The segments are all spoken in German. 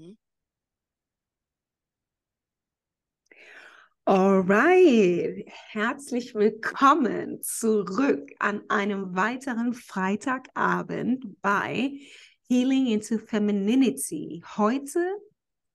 Hm? Alright, herzlich willkommen zurück an einem weiteren Freitagabend bei Healing into Femininity. Heute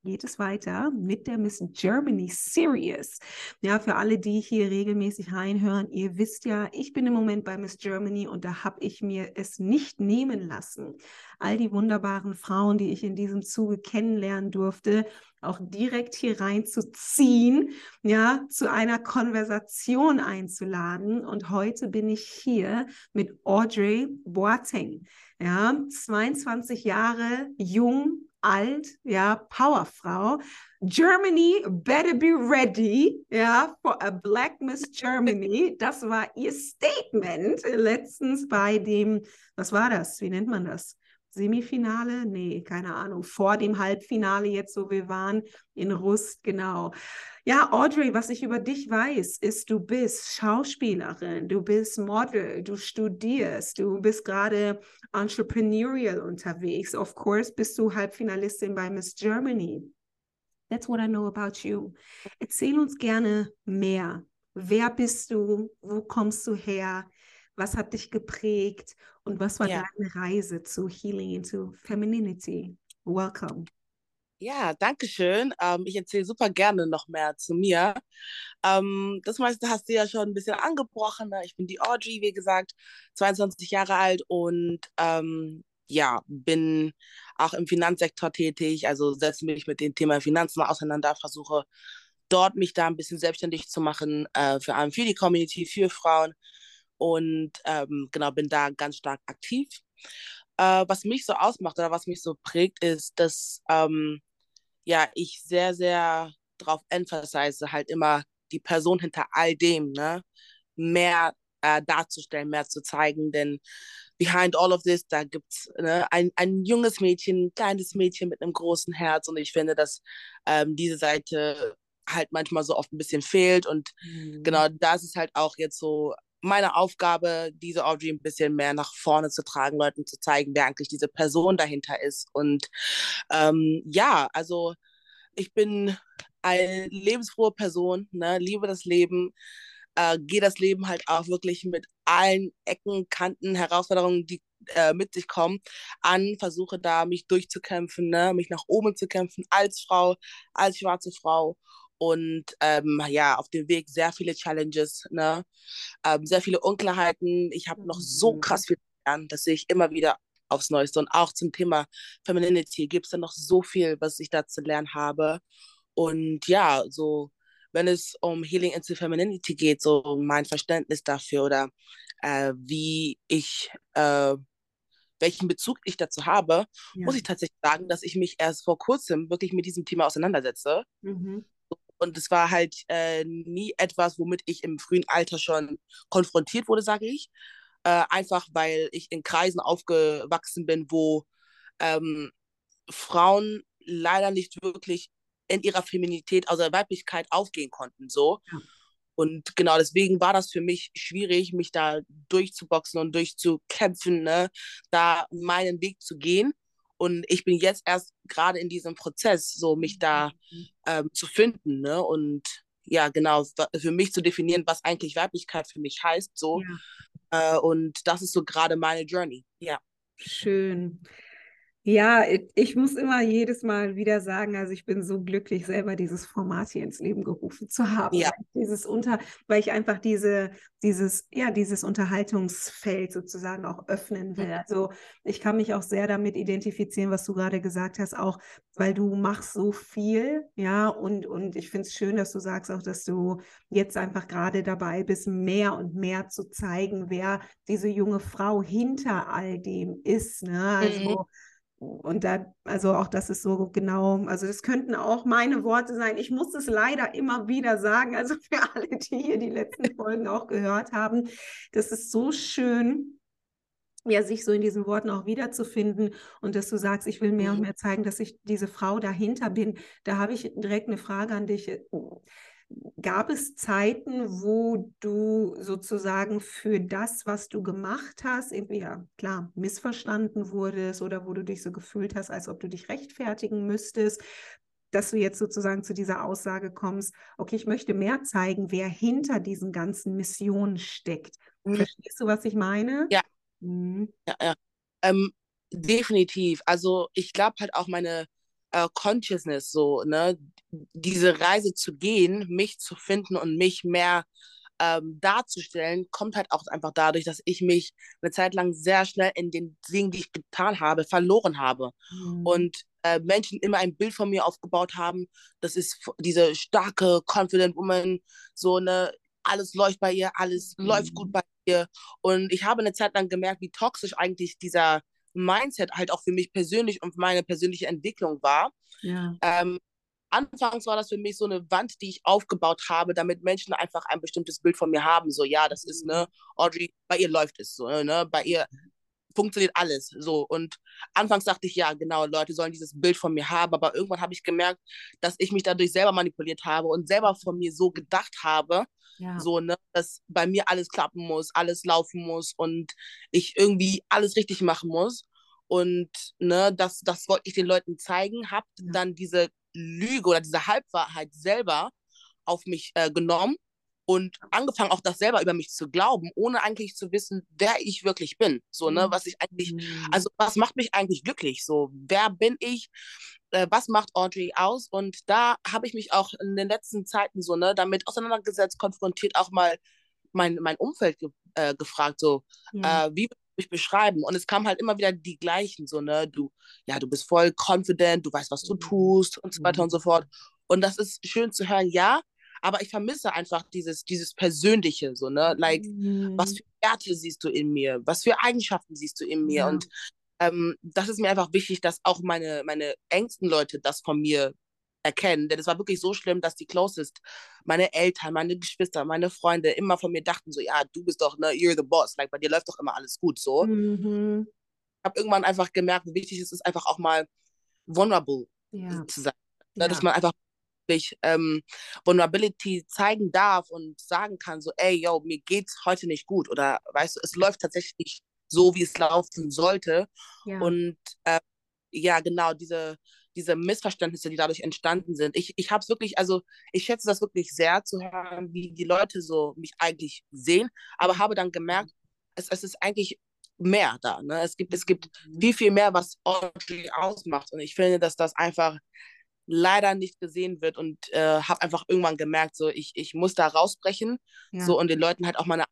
geht es weiter mit der Miss Germany Series. Ja, für alle, die hier regelmäßig reinhören, ihr wisst ja, ich bin im Moment bei Miss Germany und da habe ich mir es nicht nehmen lassen, all die wunderbaren Frauen, die ich in diesem Zuge kennenlernen durfte, auch direkt hier reinzuziehen, ja, zu einer Konversation einzuladen. Und heute bin ich hier mit Audrey Boateng, ja, 22 Jahre jung, alt, ja, Powerfrau. Germany better be ready, ja, for a Black Miss Germany. Das war ihr Statement letztens bei dem, was war das? Wie nennt man das? Semifinale? Nee, keine Ahnung. Vor dem Halbfinale jetzt, wo wir waren, in Rust, genau. Ja, Audrey, was ich über dich weiß, ist, du bist Schauspielerin, du bist Model, du studierst, du bist gerade entrepreneurial unterwegs. Of course, bist du Halbfinalistin bei Miss Germany. That's what I know about you. Erzähl uns gerne mehr. Wer bist du? Wo kommst du her? Was hat dich geprägt? Und was war Ja, deine Reise zu Healing into Femininity? Welcome. ja, danke schön. Ähm, ich erzähle super gerne noch mehr zu mir. Ähm, das meiste hast du ja schon ein bisschen angebrochen. Ne? Ich bin die Audrey, wie gesagt, 22 Jahre alt und ähm, ja, bin auch im Finanzsektor tätig. Also setze mich mit dem Thema Finanzen auseinander, versuche dort mich da ein bisschen selbstständig zu machen, äh, vor allem für die Community, für Frauen und ähm, genau, bin da ganz stark aktiv. Äh, was mich so ausmacht oder was mich so prägt, ist, dass ähm, ja, ich sehr, sehr darauf emphasize, halt immer die Person hinter all dem, ne, mehr äh, darzustellen, mehr zu zeigen, denn behind all of this, da gibt's ne, ein, ein junges Mädchen, ein kleines Mädchen mit einem großen Herz und ich finde, dass ähm, diese Seite halt manchmal so oft ein bisschen fehlt und Mhm. genau das ist halt auch jetzt so meine Aufgabe, diese Audrey ein bisschen mehr nach vorne zu tragen, Leuten zu zeigen, wer eigentlich diese Person dahinter ist und ähm, ja, also ich bin eine lebensfrohe Person, ne, liebe das Leben, äh, gehe das Leben halt auch wirklich mit allen Ecken, Kanten, Herausforderungen, die äh, mit sich kommen, an, versuche da mich durchzukämpfen, ne, mich nach oben zu kämpfen als Frau, als schwarze Frau. Und ähm, ja, auf dem Weg sehr viele Challenges, ne? ähm, sehr viele Unklarheiten. Ich habe noch so Mhm. krass viel zu lernen, dass ich immer wieder aufs Neueste und auch zum Thema Femininity gibt es da noch so viel, was ich da zu lernen habe. Und ja, so, wenn es um Healing into Femininity geht, so mein Verständnis dafür oder äh, wie ich, äh, welchen Bezug ich dazu habe, muss Ja. ich tatsächlich sagen, dass ich mich erst vor kurzem wirklich mit diesem Thema auseinandersetze. Mhm. Und es war halt äh, nie etwas, womit ich im frühen Alter schon konfrontiert wurde, sage ich. Äh, einfach weil ich in Kreisen aufgewachsen bin, wo ähm, Frauen leider nicht wirklich in ihrer Feminität, also der Weiblichkeit aufgehen konnten, so. Ja. Und genau deswegen war das für mich schwierig, mich da durchzuboxen und durchzukämpfen, ne? da meinen Weg zu gehen. Und ich bin jetzt erst gerade in diesem Prozess, so mich da ähm, zu finden, ne? Und ja, genau, für mich zu definieren, was eigentlich Weiblichkeit für mich heißt, so. Ja, Äh, und das ist so gerade meine Journey. Ja. schön. Ja, ich muss immer jedes Mal wieder sagen, also ich bin so glücklich, selber dieses Format hier ins Leben gerufen zu haben, Ja. weil ich dieses unter, weil ich einfach diese, dieses, ja, dieses Unterhaltungsfeld sozusagen auch öffnen will. Also ich kann mich auch sehr damit identifizieren, was du gerade gesagt hast, auch weil du machst so viel, ja, und, und ich finde es schön, dass du sagst auch, dass du jetzt einfach gerade dabei bist, mehr und mehr zu zeigen, wer diese junge Frau hinter all dem ist, ne? Mhm. Und da, also auch das ist so genau, also das könnten auch meine Worte sein. Ich muss es leider immer wieder sagen, also für alle, die hier die letzten Folgen auch gehört haben, das ist so schön, ja, sich so in diesen Worten auch wiederzufinden und dass du sagst, ich will mehr und Mhm. mehr zeigen, dass ich diese Frau dahinter bin. Da habe ich direkt eine Frage an dich. Gab es Zeiten, wo du sozusagen für das, was du gemacht hast, irgendwie ja klar missverstanden wurdest oder wo du dich so gefühlt hast, als ob du dich rechtfertigen müsstest, dass du jetzt sozusagen zu dieser Aussage kommst, okay, ich möchte mehr zeigen, wer hinter diesen ganzen Missionen steckt. Mhm. Verstehst du, was ich meine? Ja. Mhm. Ja, ja. Ähm, definitiv. Also ich glaube halt auch meine äh, Consciousness, so, ne, diese Reise zu gehen, mich zu finden und mich mehr ähm, darzustellen, kommt halt auch einfach dadurch, dass ich mich eine Zeit lang sehr schnell in den Dingen, die ich getan habe, verloren habe. Mhm. Und äh, Menschen immer ein Bild von mir aufgebaut haben. Das ist diese starke, confident Woman, so eine, alles läuft bei ihr, alles mhm. läuft gut bei ihr. Und ich habe eine Zeit lang gemerkt, wie toxisch eigentlich dieser Mindset halt auch für mich persönlich und meine persönliche Entwicklung war. Ja. Ähm, anfangs war das für mich so eine Wand, die ich aufgebaut habe, damit Menschen einfach ein bestimmtes Bild von mir haben. So, ja, das ist, ne, Audrey, bei ihr läuft es so, ne, bei ihr funktioniert alles. So. Und anfangs dachte ich, ja, genau, Leute sollen dieses Bild von mir haben, aber irgendwann habe ich gemerkt, dass ich mich dadurch selber manipuliert habe und selber von mir so gedacht habe, ja. so, ne, dass bei mir alles klappen muss, alles laufen muss und ich irgendwie alles richtig machen muss. Und ne, das, das wollte ich den Leuten zeigen, habe ja. dann diese Lüge oder diese Halbwahrheit selber auf mich äh, genommen und angefangen auch das selber über mich zu glauben, ohne eigentlich zu wissen, wer ich wirklich bin. So, ne, was ich eigentlich, mhm. also was macht mich eigentlich glücklich? So, wer bin ich? Äh, was macht Audrey aus? Und da habe ich mich auch in den letzten Zeiten so, ne, damit auseinandergesetzt, konfrontiert, auch mal mein, mein Umfeld ge äh, gefragt, so, ja. äh, wie mich beschreiben. Und es kam halt immer wieder die gleichen, so, ne, du, ja, du bist voll confident, du weißt, was du mhm. tust und so weiter und so fort. Und das ist schön zu hören, ja, aber ich vermisse einfach dieses, dieses Persönliche, so, ne? Like, mhm. was für Werte siehst du in mir? Was für Eigenschaften siehst du in mir? Ja. Und ähm, das ist mir einfach wichtig, dass auch meine, meine engsten Leute das von mir erkennen. Denn es war wirklich so schlimm, dass die Closest, meine Eltern, meine Geschwister, meine Freunde immer von mir dachten so, ja, du bist doch, ne, you're the boss. Like, bei dir läuft doch immer alles gut, so. Mhm. Ich habe irgendwann einfach gemerkt, wie wichtig es ist, einfach auch mal vulnerable ja. zu sein. Ne? Ja. Dass man einfach wirklich ähm, Vulnerability zeigen darf und sagen kann, so, ey, yo, mir geht's heute nicht gut oder weißt du, es läuft tatsächlich nicht so, wie es laufen sollte. Ja. Und äh, ja, genau, diese, diese Missverständnisse, die dadurch entstanden sind. Ich, ich habe es wirklich, also ich schätze das wirklich sehr zu hören, wie die Leute so mich eigentlich sehen, aber habe dann gemerkt, es, es ist eigentlich mehr da. Ne? Es, gibt, es gibt mhm. viel, viel mehr, was Audrey ausmacht. Und ich finde, dass das einfach leider nicht gesehen wird und äh, habe einfach irgendwann gemerkt, so ich, ich muss da rausbrechen ja. so und den Leuten halt auch meine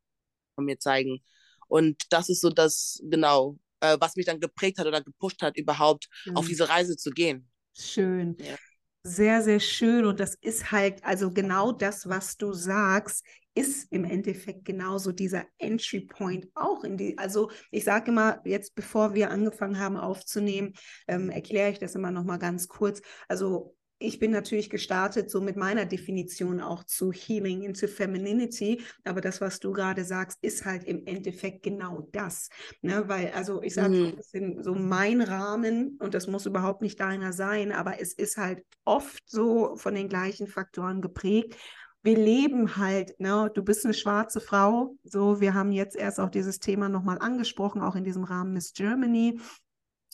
von mir zeigen. Und das ist so das, genau, äh, was mich dann geprägt hat oder gepusht hat, überhaupt mhm. auf diese Reise zu gehen. Schön. Ja. Sehr, sehr schön. Und das ist halt, also genau das, was du sagst, ist im Endeffekt genauso dieser Entry Point auch in die, also ich sage immer, jetzt bevor wir angefangen haben aufzunehmen, ähm, erkläre ich das immer noch mal ganz kurz. Also ich bin natürlich gestartet so mit meiner Definition auch zu Healing into Femininity, aber das, was du gerade sagst, ist halt im Endeffekt genau das. Ne? Weil, also ich sage, mhm. das ist so mein Rahmen und das muss überhaupt nicht deiner sein, aber es ist halt oft so von den gleichen Faktoren geprägt. Wir leben halt, ne? du bist eine schwarze Frau, so, wir haben jetzt erst auch dieses Thema nochmal angesprochen, auch in diesem Rahmen Miss Germany.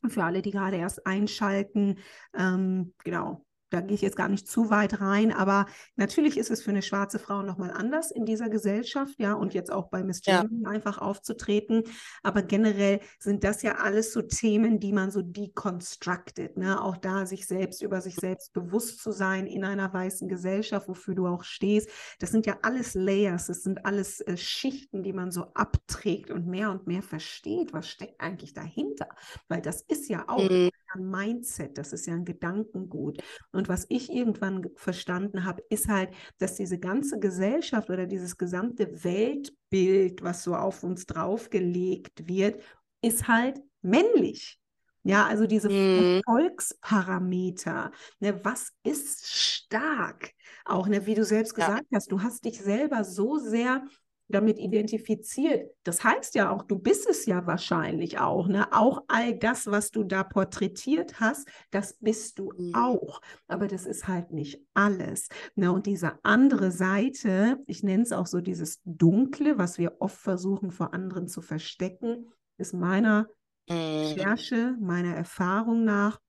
Für alle, die gerade erst einschalten, ähm, genau, da gehe ich jetzt gar nicht zu weit rein, aber natürlich ist es für eine schwarze Frau nochmal anders in dieser Gesellschaft, ja, und jetzt auch bei Miss Germany ja. einfach aufzutreten. Aber generell sind das ja alles so Themen, die man so deconstructed, ne? Auch da sich selbst über sich selbst bewusst zu sein in einer weißen Gesellschaft, wofür du auch stehst. Das sind ja alles Layers, das sind alles äh, Schichten, die man so abträgt und mehr und mehr versteht, was steckt eigentlich dahinter. Weil das ist ja auch mhm. Ein Mindset, das ist ja ein Gedankengut. Und was ich irgendwann verstanden habe, ist halt, dass diese ganze Gesellschaft oder dieses gesamte Weltbild, was so auf uns draufgelegt wird, ist halt männlich. Ja, also diese mhm. Erfolgsparameter. Ne, was ist stark? Auch, ne, wie du selbst gesagt ja. hast, du hast dich selber so sehr damit identifiziert. Das heißt ja auch, du bist es ja wahrscheinlich auch. Ne? Auch all das, was du da porträtiert hast, das bist du Mhm. auch. Aber das ist halt nicht alles. Ne? Und diese andere Seite, ich nenne es auch so dieses Dunkle, was wir oft versuchen vor anderen zu verstecken, ist meiner Mhm. Recherche, meiner Erfahrung nach,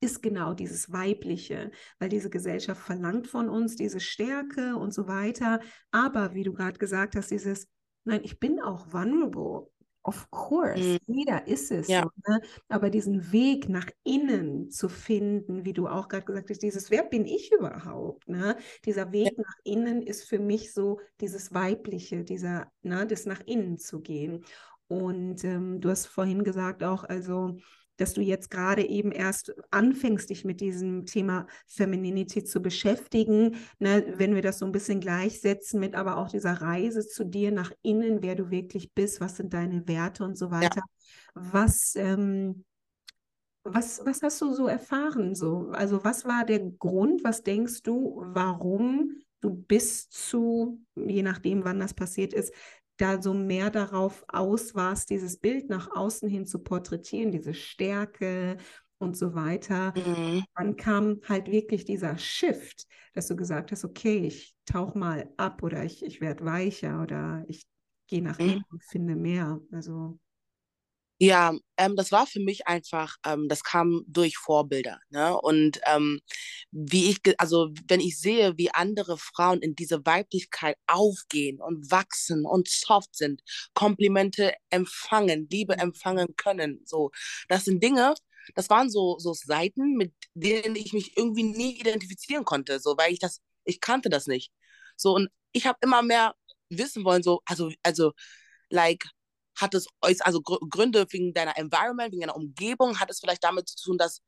ist genau dieses Weibliche, weil diese Gesellschaft verlangt von uns diese Stärke und so weiter. Aber wie du gerade gesagt hast, dieses, nein, ich bin auch vulnerable. Of course, Mhm. jeder ist es. Ja. Ne? Aber diesen Weg nach innen zu finden, wie du auch gerade gesagt hast, dieses, wer bin ich überhaupt? Ne? Dieser Weg nach innen ist für mich so dieses Weibliche, dieser, ne, das nach innen zu gehen. Und ähm, du hast vorhin gesagt auch, also dass du jetzt gerade eben erst anfängst, dich mit diesem Thema Femininity zu beschäftigen, ne, wenn wir das so ein bisschen gleichsetzen mit aber auch dieser Reise zu dir nach innen, wer du wirklich bist, was sind deine Werte und so weiter. Was, ähm, was, was hast du so erfahren? So? Also was war der Grund, was denkst du, warum du bis zu, je nachdem, wann das passiert ist, da so mehr darauf aus warst, dieses Bild nach außen hin zu porträtieren, diese Stärke und so weiter. Mhm. Wann kam halt wirklich dieser Shift, dass du gesagt hast, okay, ich tauche mal ab oder ich, ich werde weicher oder ich gehe nach Mhm. innen und finde mehr. Also, Ja, ähm, das war für mich einfach, ähm, das kam durch Vorbilder, ne? Und ähm, wie ich, also wenn ich sehe, wie andere Frauen in diese Weiblichkeit aufgehen und wachsen und soft sind, Komplimente empfangen, Liebe empfangen können, so, das sind Dinge, das waren so so Seiten, mit denen ich mich irgendwie nie identifizieren konnte, so, weil ich das, ich kannte das nicht, so und ich habe immer mehr wissen wollen, so, also also like hat es also Gr Gründe wegen deiner Environment, wegen deiner Umgebung, hat es vielleicht damit zu tun, dass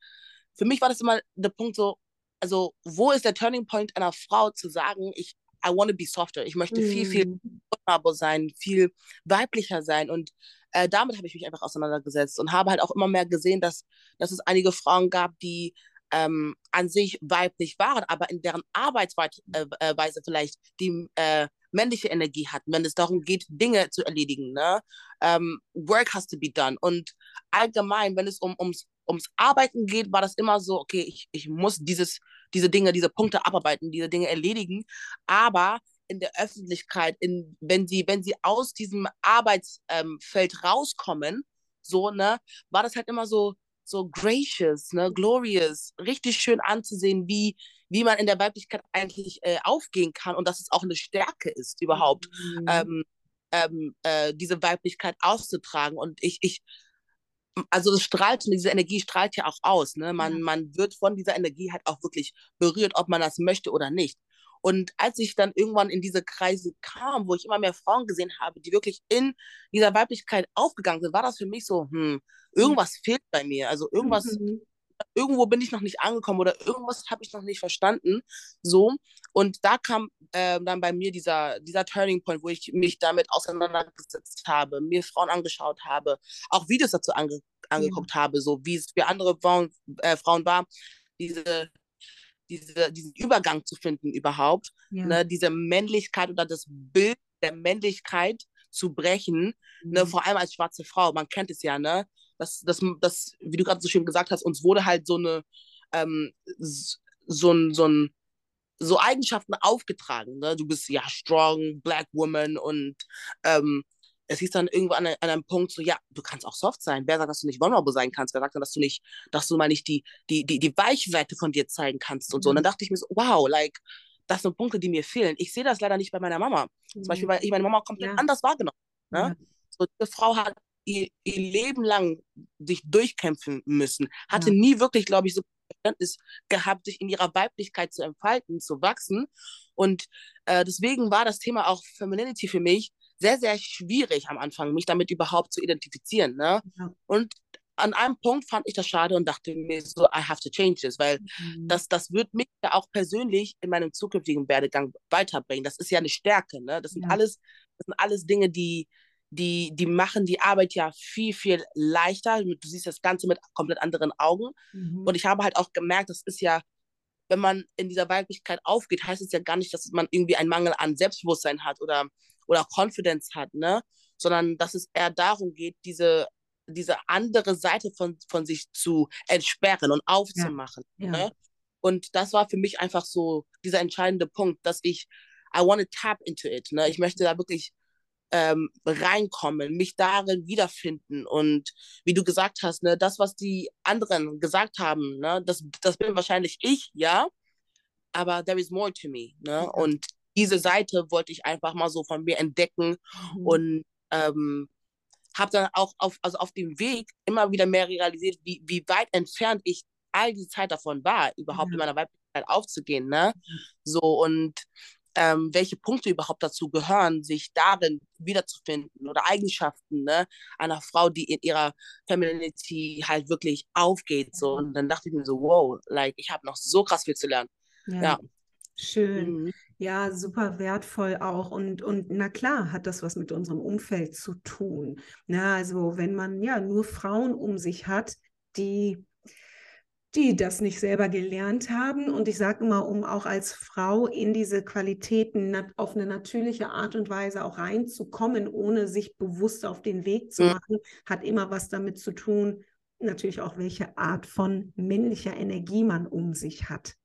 für mich war das immer der Punkt so, also wo ist der Turning Point einer Frau zu sagen, ich I want to be softer, ich möchte viel, viel mm, vulnerable sein, viel weiblicher sein und äh, damit habe ich mich einfach auseinandergesetzt und habe halt auch immer mehr gesehen, dass, dass es einige Frauen gab, die ähm, an sich weiblich waren, aber in deren Arbeitsweise äh, äh, vielleicht die äh, männliche Energie hatten, wenn es darum geht, Dinge zu erledigen. Ne? Ähm, work has to be done. Und allgemein, wenn es um, ums, ums Arbeiten geht, war das immer so, okay, ich, ich muss dieses, diese Dinge, diese Punkte abarbeiten, diese Dinge erledigen. Aber in der Öffentlichkeit, in, wenn sie, wenn sie aus diesem Arbeitsfeld rauskommen, so, ne, war das halt immer so, so gracious, ne, glorious, richtig schön anzusehen, wie, wie man in der Weiblichkeit eigentlich äh, aufgehen kann und dass es auch eine Stärke ist, überhaupt, mm, ähm, ähm, äh, diese Weiblichkeit auszutragen. Und ich, ich, also das strahlt, diese Energie strahlt ja auch aus, ne? Man, Ja. man wird von dieser Energie halt auch wirklich berührt, ob man das möchte oder nicht. Und als ich dann irgendwann in diese Kreise kam, wo ich immer mehr Frauen gesehen habe, die wirklich in dieser Weiblichkeit aufgegangen sind, war das für mich so, hm, irgendwas fehlt bei mir. Also irgendwas, mhm, irgendwo bin ich noch nicht angekommen oder irgendwas habe ich noch nicht verstanden. So. Und da kam äh, dann bei mir dieser, dieser Turning Point, wo ich mich damit auseinandergesetzt habe, mir Frauen angeschaut habe, auch Videos dazu ange angeguckt habe, so wie es für andere Frauen, äh, Frauen war, diese, diese, diesen Übergang zu finden überhaupt, ja, ne, diese Männlichkeit oder das Bild der Männlichkeit zu brechen, ne, mm, vor allem als schwarze Frau, man kennt es ja, ne, das, das, das wie du gerade so schön gesagt hast, uns wurde halt so eine, ähm, so ein, so ein, so Eigenschaften aufgetragen, ne, du bist ja strong, black woman und ähm, es hieß dann irgendwo an, einem Punkt so, ja, du kannst auch soft sein. Wer sagt, dass du nicht vulnerable sein kannst? Wer sagt dann, dass du nicht, dass du mal nicht die, die, die, die Weichweite von dir zeigen kannst und so. Und dann dachte ich mir so, wow, like, das sind Punkte, die mir fehlen. Ich sehe das leider nicht bei meiner Mama. Zum Beispiel, weil ich meine Mama komplett Ja. anders wahrgenommen. Ne? ja, So, diese Frau hat ihr, ihr Leben lang sich durchkämpfen müssen, hatte Ja. nie wirklich, glaube ich, so Verständnis gehabt, sich in ihrer Weiblichkeit zu entfalten, zu wachsen. Und äh, deswegen war das Thema auch Femininity für mich sehr, sehr schwierig am Anfang, mich damit überhaupt zu identifizieren. Ne? Ja. Und an einem Punkt fand ich das schade und dachte mir so, I have to change this, weil mm, das, das wird mich ja auch persönlich in meinem zukünftigen Werdegang weiterbringen. Das ist ja eine Stärke, ne? Das sind Ja. alles, das sind alles Dinge, die, die, die machen die Arbeit ja viel, viel leichter. Du siehst das Ganze mit komplett anderen Augen. mhm, Und ich habe halt auch gemerkt, das ist ja, wenn man in dieser Weiblichkeit aufgeht, heißt es ja gar nicht, dass man irgendwie einen Mangel an Selbstbewusstsein hat oder oder Confidence hat, ne? Sondern dass es eher darum geht, diese, diese andere Seite von, von sich zu entsperren und aufzumachen. Ja. Ja. Ne? Und das war für mich einfach so dieser entscheidende Punkt, dass ich, I want to tap into it. Ne? Ich möchte da wirklich ähm, reinkommen, mich darin wiederfinden. Und wie du gesagt hast, ne, das, was die anderen gesagt haben, ne, das, das bin wahrscheinlich ich, ja, aber there is more to me. Ne? Ja. Und diese Seite wollte ich einfach mal so von mir entdecken mhm. und ähm, habe dann auch auf, also auf dem Weg immer wieder mehr realisiert, wie, wie weit entfernt ich all die Zeit davon war, überhaupt ja. in meiner Weiblichkeit aufzugehen. Ne? So und ähm, welche Punkte überhaupt dazu gehören, sich darin wiederzufinden oder Eigenschaften ne, einer Frau, die in ihrer Femininity halt wirklich aufgeht. So. Und dann dachte ich mir so, wow, like, ich habe noch so krass viel zu lernen. Ja. ja. Schön. Mhm. Ja, super wertvoll auch. Und, und na klar, hat das was mit unserem Umfeld zu tun. Na, also wenn man ja nur Frauen um sich hat, die die das nicht selber gelernt haben. Und ich sage immer, um auch als Frau in diese Qualitäten auf eine natürliche Art und Weise auch reinzukommen, ohne sich bewusst auf den Weg zu machen, hat immer was damit zu tun, natürlich auch welche Art von männlicher Energie man um sich hat.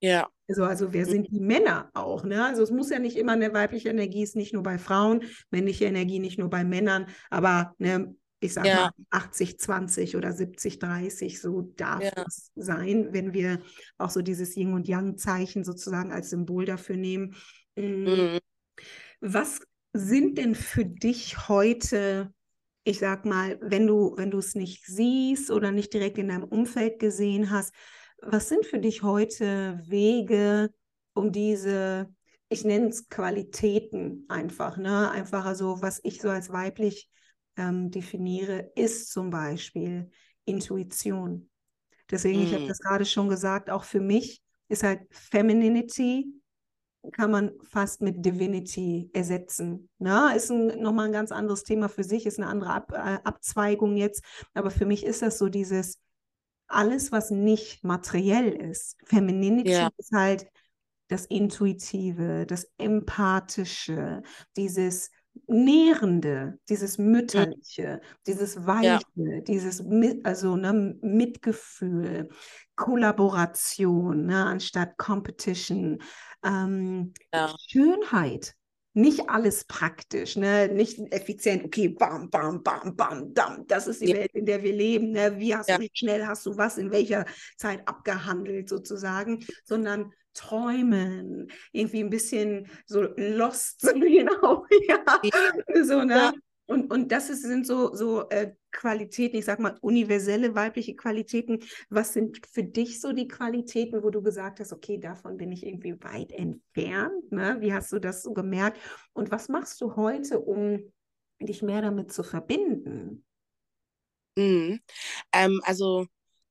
Ja. Also, also wer sind die Männer auch? Ne? Also es muss ja nicht immer eine weibliche Energie, ist nicht nur bei Frauen, männliche Energie nicht nur bei Männern, aber ne, ich sage ja. mal 80, 20 oder 70, 30, so darf ja. es sein, wenn wir auch so dieses Yin und Yang-Zeichen sozusagen als Symbol dafür nehmen. Mm. Mhm. Was sind denn für dich heute, ich sag mal, wenn du, wenn du es nicht siehst oder nicht direkt in deinem Umfeld gesehen hast, was sind für dich heute Wege, um diese, ich nenne es Qualitäten einfach, ne? Einfach also, was ich so als weiblich ähm, definiere, ist zum Beispiel Intuition. Deswegen, mhm. ich habe mm. das gerade schon gesagt, auch für mich ist halt Femininity kann man fast mit Divinity ersetzen. Ne? Ist ein, nochmal ein ganz anderes Thema für sich, ist eine andere Ab, äh, Abzweigung jetzt. Aber für mich ist das so dieses, alles, was nicht materiell ist. Femininity ja. ist halt das Intuitive, das Empathische, dieses Nährende, dieses Mütterliche, mhm. dieses Weiche, ja. dieses also ne, Mitgefühl, Kollaboration ne, anstatt Competition, ähm, ja. Schönheit. Nicht alles praktisch, ne? nicht effizient, okay, bam, bam, bam, bam, bam. Das ist die ja. Welt, in der wir leben. Ne? Wie hast du, wie schnell hast du was in welcher Zeit abgehandelt sozusagen, sondern träumen, irgendwie ein bisschen so lost, genau, ja, so, ne? Und, und das ist, sind so, so äh, Qualitäten, ich sag mal, universelle weibliche Qualitäten. Was sind für dich so die Qualitäten, wo du gesagt hast, okay, davon bin ich irgendwie weit entfernt? Ne? Wie hast du das so gemerkt? Und was machst du heute, um dich mehr damit zu verbinden? Mhm. Ähm, also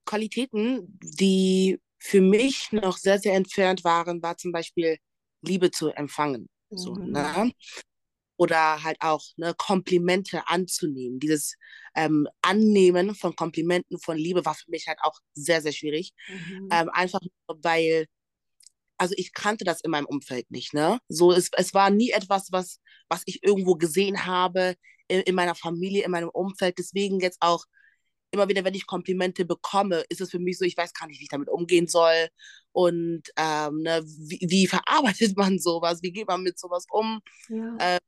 Qualitäten, die für mich noch sehr, sehr entfernt waren, war zum Beispiel Liebe zu empfangen. Mhm. So, ne? Oder halt auch ne, Komplimente anzunehmen. Dieses ähm, Annehmen von Komplimenten, von Liebe war für mich halt auch sehr, sehr schwierig. Mhm. Ähm, einfach weil, also ich kannte das in meinem Umfeld nicht. Ne? So, es, es war nie etwas, was, was ich irgendwo gesehen habe in, in meiner Familie, in meinem Umfeld. Deswegen jetzt auch immer wieder, wenn ich Komplimente bekomme, ist es für mich so, ich weiß gar nicht, wie ich damit umgehen soll. Und ähm, ne, wie, wie, verarbeitet man sowas? Wie geht man mit sowas um? Ja. Ähm,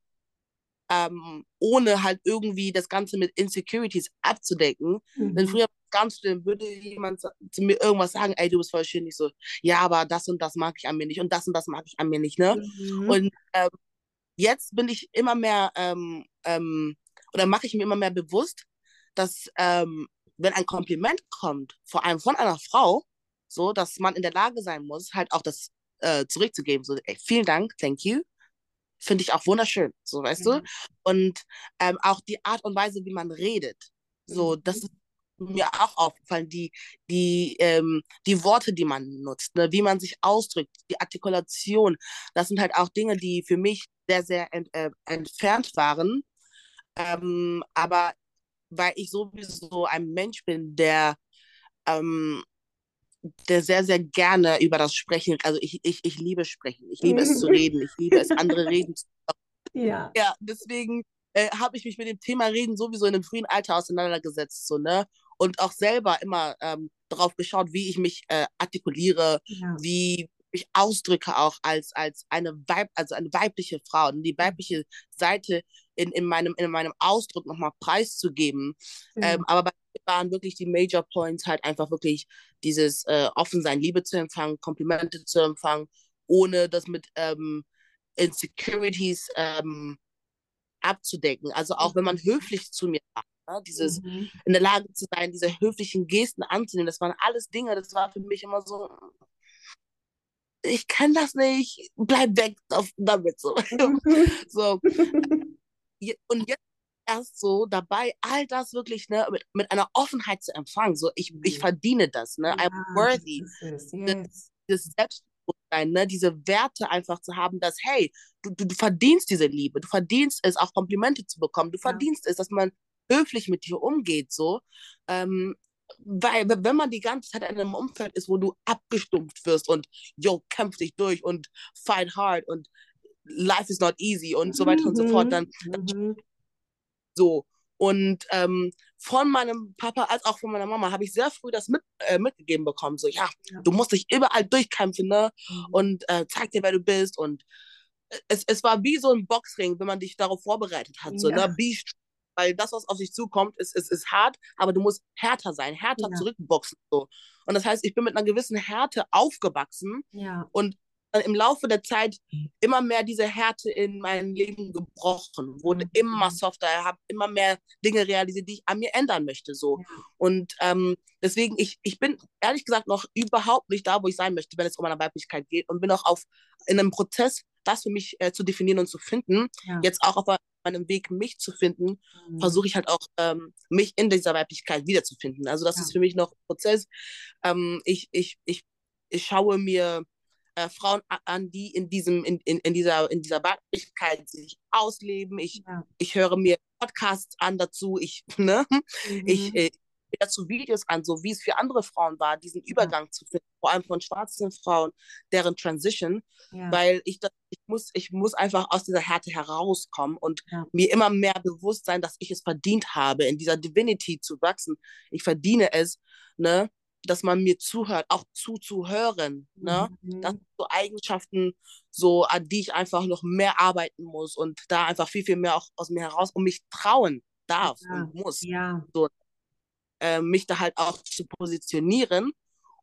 ähm, ohne halt irgendwie das Ganze mit Insecurities abzudecken. Mhm. Denn früher ganz schlimm, würde jemand zu mir irgendwas sagen, ey, du bist voll schön, ich so, ja, aber das und das mag ich an mir nicht und das und das mag ich an mir nicht, ne? Mhm. Und ähm, jetzt bin ich immer mehr, ähm, ähm, oder mache ich mir immer mehr bewusst, dass ähm, wenn ein Kompliment kommt, vor allem von einer Frau, so, dass man in der Lage sein muss, halt auch das äh, zurückzugeben. So, ey, vielen Dank, thank you. Finde ich auch wunderschön, so, weißt mhm. du? Und ähm, auch die Art und Weise, wie man redet. So, mhm. das ist mir auch aufgefallen, die, die, ähm, die Worte, die man nutzt, ne? wie man sich ausdrückt, die Artikulation. Das sind halt auch Dinge, die für mich sehr, sehr ent, äh, entfernt waren. Ähm, aber weil ich sowieso ein Mensch bin, der, ähm, der sehr, sehr gerne über das Sprechen, also ich, ich, ich liebe Sprechen, ich liebe es zu reden, ich liebe es, andere reden zu Ja. Ja, deswegen äh, habe ich mich mit dem Thema Reden sowieso in einem frühen Alter auseinandergesetzt, so, ne? Und auch selber immer ähm, darauf geschaut, wie ich mich äh, artikuliere, Ja. wie ich ausdrücke auch als, als eine Weib, also eine weibliche Frau und die weibliche Seite in, in meinem, in meinem Ausdruck nochmal preiszugeben. Ja. Ähm, aber bei waren wirklich die Major Points halt einfach wirklich dieses äh, offen sein, Liebe zu empfangen, Komplimente zu empfangen, ohne das mit ähm, Insecurities ähm, abzudecken. Also auch wenn man höflich zu mir war, ne? dieses Mhm. in der Lage zu sein, diese höflichen Gesten anzunehmen, das waren alles Dinge, das war für mich immer so, ich kann das nicht, bleib weg auf, damit so. so. Und jetzt erst so dabei, all das wirklich ne, mit, mit einer Offenheit zu empfangen. So, ich, ich Mhm. verdiene das, ne? I'm Ja, worthy. das. Dieses Selbstbewusstsein, ne? diese Werte einfach zu haben, dass, hey, du, du, du verdienst diese Liebe, du verdienst es, auch Komplimente zu bekommen, du Ja. verdienst es, dass man höflich mit dir umgeht, so. Ähm, weil, wenn man die ganze Zeit in einem Umfeld ist, wo du abgestumpft wirst und, yo, kämpf dich durch und fight hard und life is not easy und so weiter und so fort, dann Mhm. So. Und ähm, von meinem Papa als auch von meiner Mama habe ich sehr früh das mit, äh, mitgegeben bekommen. So, ja, Ja. du musst dich überall durchkämpfen, ne? Mhm. Und äh, zeig dir, wer du bist. Und es, es war wie so ein Boxring, wenn man dich darauf vorbereitet hat. So, Ja. ne? Weil das, was auf dich zukommt, ist, ist, ist hart, aber du musst härter sein, härter Ja. zurückboxen. So. Und das heißt, ich bin mit einer gewissen Härte aufgewachsen Ja. und im Laufe der Zeit immer mehr diese Härte in meinem Leben gebrochen, wurde Mhm. immer softer, habe immer mehr Dinge realisiert, die ich an mir ändern möchte. So. Ja. Und ähm, deswegen, ich, ich bin ehrlich gesagt noch überhaupt nicht da, wo ich sein möchte, wenn es um meine Weiblichkeit geht und bin auch auf, in einem Prozess, das für mich äh, zu definieren und zu finden. Ja. Jetzt auch auf meinem Weg, mich zu finden, Mhm. versuche ich halt auch, ähm, mich in dieser Weiblichkeit wiederzufinden. Also das Ja. ist für mich noch ein Prozess. Ähm, ich, ich, ich, ich schaue mir äh, Frauen an, die in diesem, in, in, in dieser, in dieser Weiblichkeit sich ausleben. Ich, Ja. ich höre mir Podcasts an dazu. Ich, ne? Ich Mhm. äh, mir dazu Videos an, so wie es für andere Frauen war, diesen Übergang zu finden, vor allem von schwarzen Frauen, deren Transition, ja. weil ich das, ich muss, ich muss einfach aus dieser Härte herauskommen und Ja. mir immer mehr bewusst sein, dass ich es verdient habe, in dieser Divinity zu wachsen. Ich verdiene es, ne, dass man mir zuhört, auch zuzuhören, ne. Mhm. Das sind so Eigenschaften, so an die ich einfach noch mehr arbeiten muss und da einfach viel, viel mehr auch aus mir heraus und mich trauen darf Ja. und muss ja. äh, mich da halt auch zu positionieren.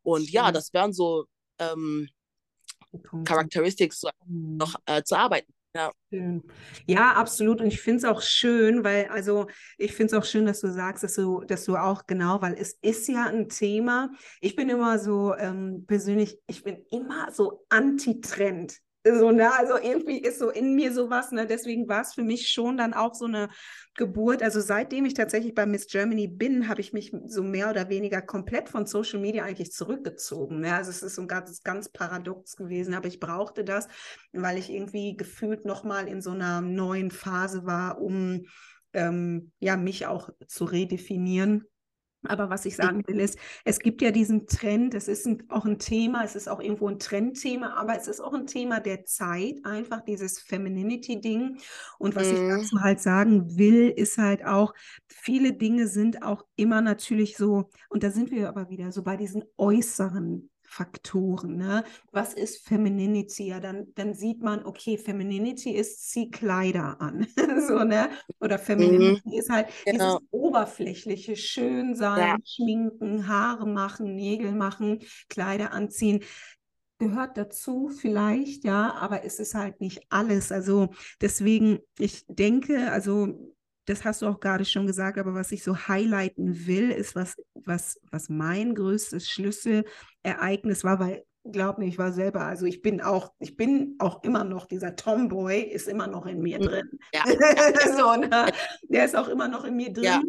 Und ja, Schön. das wären so ähm. Characteristics so Mhm. noch äh, zu arbeiten. Schön. Ja, absolut. Und ich finde es auch schön, weil, also ich finde es auch schön, dass du sagst, dass du, dass du auch genau, weil es ist ja ein Thema. Ich bin immer so ähm, persönlich, ich bin immer so anti-Trend. So, ne? Also irgendwie ist so in mir sowas, ne? Deswegen war es für mich schon dann auch so eine Geburt. Also seitdem ich tatsächlich bei Miss Germany bin, habe ich mich so mehr oder weniger komplett von Social Media eigentlich zurückgezogen. Ne? Also es ist so ein ganz, ganz paradox gewesen, aber ich brauchte das, weil ich irgendwie gefühlt nochmal in so einer neuen Phase war, um ähm, ja, mich auch zu redefinieren. Aber was ich sagen will, ist, es gibt ja diesen Trend, es ist ein, auch ein Thema, es ist auch irgendwo ein Trendthema, aber es ist auch ein Thema der Zeit, einfach dieses Femininity-Ding. Und was ich Mhm. dazu halt sagen will, ist halt auch, viele Dinge sind auch immer natürlich so, und da sind wir aber wieder so bei diesen äußeren Faktoren. Ne? Was ist Femininity? Ja, dann, dann sieht man, okay, Femininity ist, zieh Kleider an. so, ne? Oder Femininity ist halt Genau. dieses oberflächliche, schön sein, Ja. schminken, Haare machen, Nägel machen, Kleider anziehen. Gehört dazu vielleicht, ja, aber es ist halt nicht alles. Also deswegen, ich denke, also das hast du auch gerade schon gesagt, aber was ich so highlighten will, ist, was, was, was mein größtes Schlüsselereignis war, weil glaub mir, ich war selber, also ich bin auch, ich bin auch immer noch, dieser Tomboy ist immer noch in mir Mhm. drin. Ja. so, ne? Der ist auch immer noch in mir drin. Ja.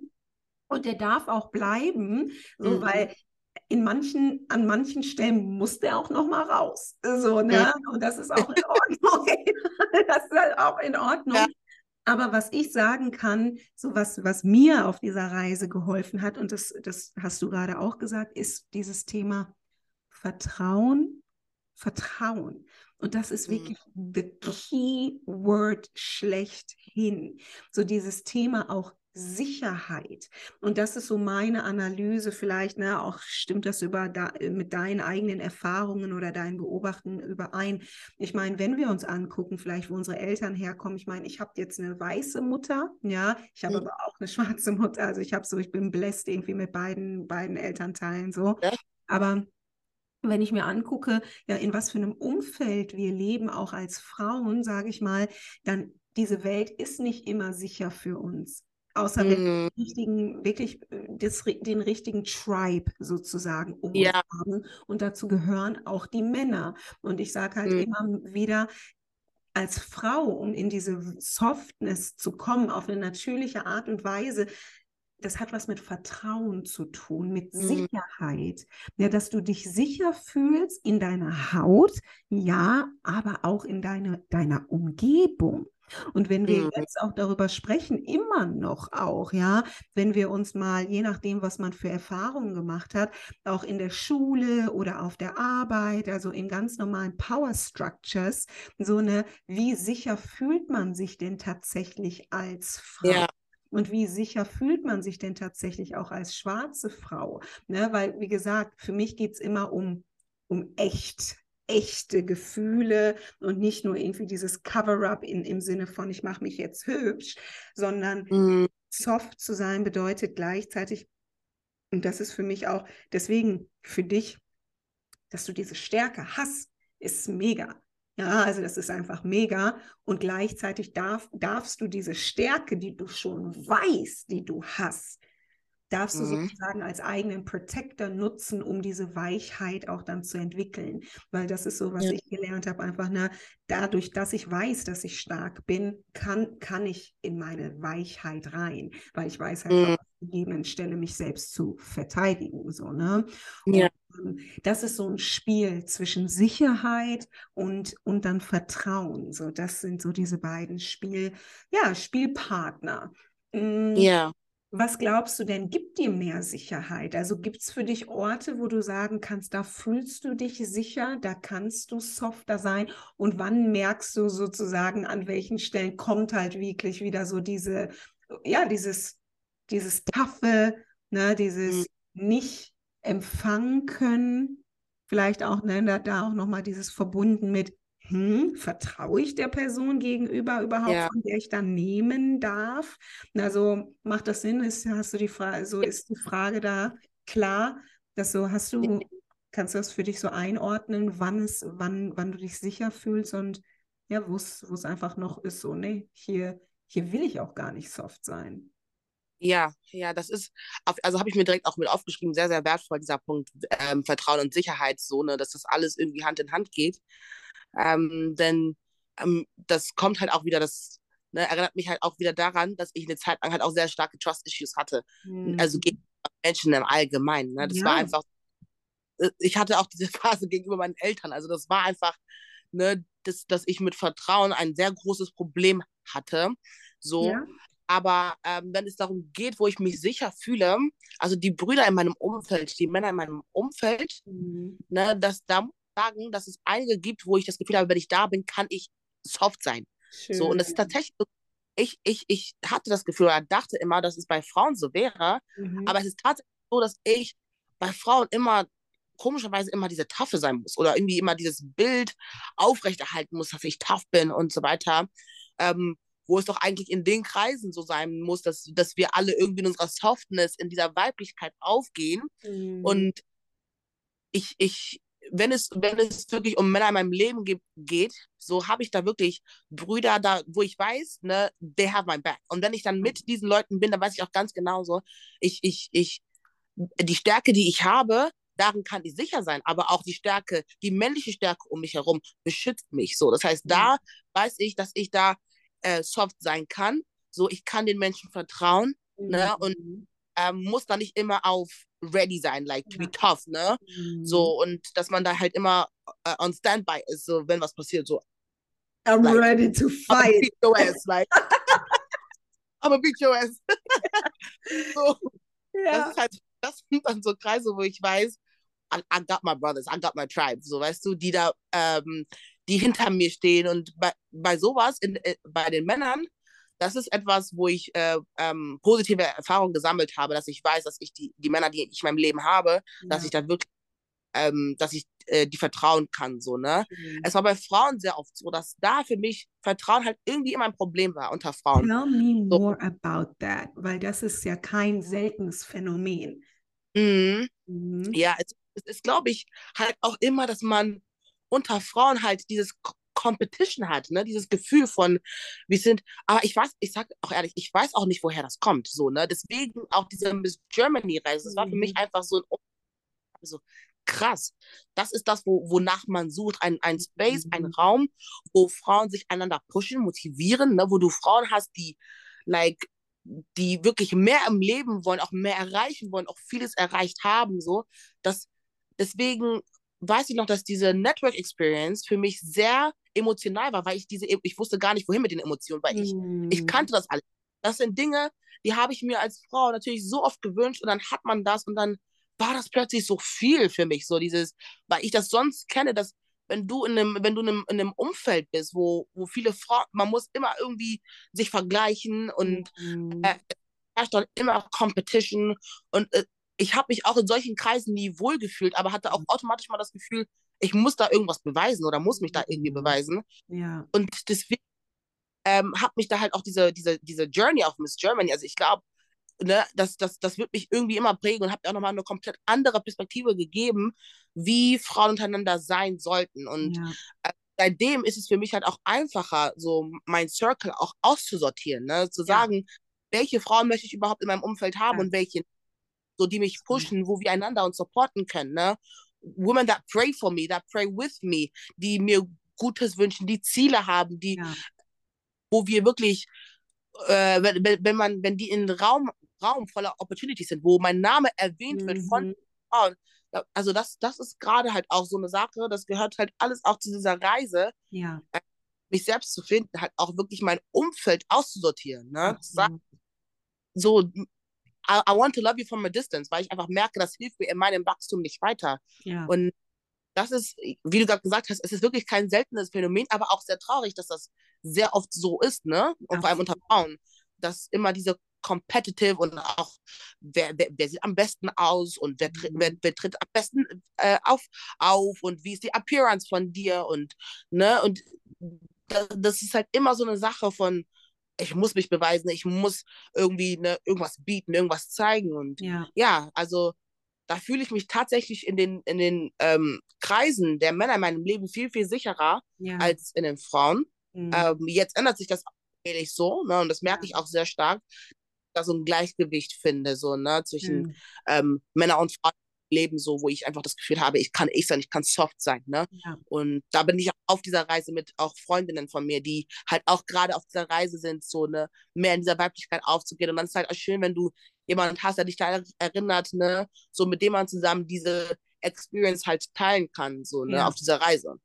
Und der darf auch bleiben, so, Mhm. weil in manchen, an manchen Stellen muss der auch noch mal raus. So, ne? Und das ist auch in Ordnung. das ist halt auch in Ordnung. Ja. Aber was ich sagen kann, so was, was mir auf dieser Reise geholfen hat, und das, das hast du gerade auch gesagt, ist dieses Thema Vertrauen, Vertrauen. Und das ist Mhm. wirklich the key word schlechthin. So dieses Thema auch Sicherheit. Und das ist so meine Analyse vielleicht, ne, auch stimmt das über da, mit deinen eigenen Erfahrungen oder deinen Beobachten überein. Ich meine, wenn wir uns angucken, vielleicht wo unsere Eltern herkommen, ich meine, ich habe jetzt eine weiße Mutter, ja, ich habe Mhm. aber auch eine schwarze Mutter, also ich habe so, ich bin blessed irgendwie mit beiden, beiden Elternteilen so. Ja. Aber wenn ich mir angucke, ja, in was für einem Umfeld wir leben, auch als Frauen, sage ich mal, dann diese Welt ist nicht immer sicher für uns. Außer wir Mhm. den richtigen, wirklich äh, das, den richtigen Tribe sozusagen um uns Ja. haben. Und dazu gehören auch die Männer. Und ich sage halt Mhm. immer wieder, als Frau, um in diese Softness zu kommen, auf eine natürliche Art und Weise, das hat was mit Vertrauen zu tun, mit Mhm. Sicherheit. Ja, dass du dich sicher fühlst in deiner Haut, ja, aber auch in deine, deiner Umgebung. Und wenn wir Mhm. jetzt auch darüber sprechen, immer noch auch, ja, wenn wir uns mal, je nachdem, was man für Erfahrungen gemacht hat, auch in der Schule oder auf der Arbeit, also in ganz normalen Power Structures, so eine, wie sicher fühlt man sich denn tatsächlich als Frau? Ja. Und wie sicher fühlt man sich denn tatsächlich auch als schwarze Frau? Ne? Weil, wie gesagt, für mich geht es immer um, um echt, echte Gefühle und nicht nur irgendwie dieses Cover-up im Sinne von, ich mache mich jetzt hübsch, sondern Mhm. soft zu sein bedeutet gleichzeitig, und das ist für mich auch, deswegen für dich, dass du diese Stärke hast, ist mega. Ja, also das ist einfach mega. Und gleichzeitig darf, darfst du diese Stärke, die du schon weißt, die du hast, darfst du Mhm. sozusagen als eigenen Protector nutzen, um diese Weichheit auch dann zu entwickeln. Weil das ist so, was Ja. ich gelernt habe, einfach, ne, dadurch, dass ich weiß, dass ich stark bin, kann, kann ich in meine Weichheit rein, weil ich weiß halt Mhm. an gegebenen Stelle mich selbst zu verteidigen. So, ne? Ja. Und, ähm, das ist so ein Spiel zwischen Sicherheit und, und dann Vertrauen. So, das sind so diese beiden Spiel, ja, Spielpartner. Mm, Ja. Was glaubst du denn, gibt dir mehr Sicherheit? Also gibt es für dich Orte, wo du sagen kannst, da fühlst du dich sicher, da kannst du softer sein? Und wann merkst du sozusagen, an welchen Stellen kommt halt wirklich wieder so diese, ja, dieses, dieses Taffe, ne, dieses nicht empfangen können? Vielleicht auch, ne, da, da auch nochmal dieses verbunden mit, hm, vertraue ich der Person gegenüber überhaupt, Ja. von der ich dann nehmen darf? Also macht das Sinn? Ist, hast du die Frage, so ist die Frage da klar, dass so hast du, kannst du das für dich so einordnen, wann es, wann, wann du dich sicher fühlst und ja, wo es, einfach noch ist, so, nee, hier, hier will ich auch gar nicht soft sein. Ja, ja, das ist, also habe ich mir direkt auch mit aufgeschrieben, sehr, sehr wertvoll, dieser Punkt ähm, Vertrauen und Sicherheitszone, dass das alles irgendwie Hand in Hand geht. Ähm, denn ähm, das kommt halt auch wieder, das ne, erinnert mich halt auch wieder daran, dass ich eine Zeit lang halt auch sehr starke Trust-Issues hatte. Also Mhm. gegen Menschen im Allgemeinen. Ne? Das war Ja. einfach, äh, ich hatte auch diese Phase gegenüber meinen Eltern. Also das war einfach, ne, dass, dass ich mit Vertrauen ein sehr großes Problem hatte. So, Ja. aber ähm, wenn es darum geht, wo ich mich sicher fühle, also die Brüder in meinem Umfeld, die Männer in meinem Umfeld, Mhm. ne, dass da sagen, dass es einige gibt, wo ich das Gefühl habe, wenn ich da bin, kann ich soft sein. So, und das ist Schön. tatsächlich, ich, ich, ich hatte das Gefühl oder dachte immer, dass es bei Frauen so wäre, Mhm. aber es ist tatsächlich so, dass ich bei Frauen immer komischerweise immer diese Taffe sein muss oder irgendwie immer dieses Bild aufrechterhalten muss, dass ich tough bin und so weiter. Ähm, wo es doch eigentlich in den Kreisen so sein muss, dass, dass wir alle irgendwie in unserer Softness, in dieser Weiblichkeit aufgehen. Mhm. Und ich, ich, wenn es, wenn es wirklich um Männer in meinem Leben ge geht, so habe ich da wirklich Brüder da, wo ich weiß, ne, they have my back. Und wenn ich dann mit diesen Leuten bin, dann weiß ich auch ganz genau so, ich, ich, ich, die Stärke, die ich habe, darin kann ich sicher sein, aber auch die Stärke, die männliche Stärke um mich herum beschützt mich so. Das heißt, da weiß ich, dass ich da äh, soft sein kann. So, ich kann den Menschen vertrauen, ne, und Mhm. Ähm, muss da nicht immer auf ready sein, like to be tough, ne? Mhm. So, und dass man da halt immer äh, on standby ist, so wenn was passiert, so I'm like, ready to I'm fight. beat your ass, like I'm gonna beat your ass. so, das Ja. ist halt, das sind dann so Kreise, wo ich weiß, I, I got my brothers, I got my tribe, so weißt du, die da, ähm, die hinter mir stehen. Und bei, bei sowas, in, äh, bei den Männern, das ist etwas, wo ich äh, ähm, positive Erfahrungen gesammelt habe, dass ich weiß, dass ich die, die Männer, die ich in meinem Leben habe, ja. dass ich da wirklich, ähm, dass ich äh, die vertrauen kann, so, ne? Mhm. Es war bei Frauen sehr oft so, dass da für mich Vertrauen halt irgendwie immer ein Problem war unter Frauen. Tell me so. more about that, weil das ist ja kein seltenes Phänomen. Mhm. Mhm. Ja, es, es ist, glaube ich, halt auch immer, dass man unter Frauen halt dieses Competition hat, ne? Dieses Gefühl von, wir sind, aber ich weiß, ich sag auch ehrlich, ich weiß auch nicht, woher das kommt, so, ne? Deswegen auch diese Miss Germany-Reise, das war für mich mhm. einfach so ein, also krass. Das ist das, wo, wonach man sucht, ein, ein Space, mhm. ein Raum, wo Frauen sich einander pushen, motivieren, ne? Wo du Frauen hast, die, like, die wirklich mehr im Leben wollen, auch mehr erreichen wollen, auch vieles erreicht haben, so, dass deswegen weiß ich noch, dass diese Network Experience für mich sehr emotional war, weil ich diese, ich wusste gar nicht, wohin mit den Emotionen, weil ich, mm. ich kannte das alles. Das sind Dinge, die habe ich mir als Frau natürlich so oft gewünscht und dann hat man das und dann war das plötzlich so viel für mich, so dieses, weil ich das sonst kenne, dass wenn du in einem, wenn du in einem, in einem Umfeld bist, wo, wo viele Frauen, man muss immer irgendwie sich vergleichen und mm. äh, herrscht dann immer Competition und äh, ich habe mich auch in solchen Kreisen nie wohlgefühlt, aber hatte auch mhm. automatisch mal das Gefühl, ich muss da irgendwas beweisen oder muss mich da irgendwie mhm. beweisen. Ja. Und deswegen ähm, hat mich da halt auch diese, diese, diese Journey auf Miss Germany, also ich glaube, ne, das, das, das wird mich irgendwie immer prägen und hat mir auch nochmal eine komplett andere Perspektive gegeben, wie Frauen untereinander sein sollten. Und ja. äh, seitdem ist es für mich halt auch einfacher, so mein Circle auch auszusortieren, ne? zu sagen, ja. welche Frauen möchte ich überhaupt in meinem Umfeld haben ja. und welche so die mich pushen, wo wir einander uns supporten können, ne? Women that pray for me, that pray with me, die mir Gutes wünschen, die Ziele haben, die, ja. wo wir wirklich, äh, wenn, wenn man, wenn die in Raum, Raum voller Opportunities sind, wo mein Name erwähnt mhm. wird von Frauen, also das, das ist gerade halt auch so eine Sache, das gehört halt alles auch zu dieser Reise, ja. Äh, mich selbst zu finden, halt auch wirklich mein Umfeld auszusortieren, ne? Mhm. So, I, I, want to love you from a distance, weil ich einfach merke, das hilft mir in meinem Wachstum nicht weiter. Ja. Und das ist, wie du gerade gesagt hast, es ist wirklich kein seltenes Phänomen, aber auch sehr traurig, dass das sehr oft so ist, ne? Und vor allem unter Frauen, dass immer diese competitive und auch wer, wer, wer sieht am besten aus und wer, mhm. wer, wer tritt am besten äh, auf, auf und wie ist die Appearance von dir und ne und das, das ist halt immer so eine Sache von ich muss mich beweisen, ich muss irgendwie ne, irgendwas bieten, irgendwas zeigen. Und ja, ja also da fühle ich mich tatsächlich in den, in den ähm, Kreisen der Männer in meinem Leben viel, viel sicherer ja. als in den Frauen. Mhm. Ähm, jetzt ändert sich das ähnlich so, ne? Und das merke ja. ich auch sehr stark, dass ich so ein Gleichgewicht finde, so, ne, zwischen mhm. ähm, Männer und Frauen Leben so, wo ich einfach das Gefühl habe, ich kann ich sein, ich kann soft sein, ne? Ja. Und da bin ich auf dieser Reise mit auch Freundinnen von mir, die halt auch gerade auf dieser Reise sind, so ne, mehr in dieser Weiblichkeit aufzugehen. Und dann ist halt auch schön, wenn du jemanden hast, der dich da erinnert, ne, so mit dem man zusammen diese Experience halt teilen kann, so, ne, ja. auf dieser Reise.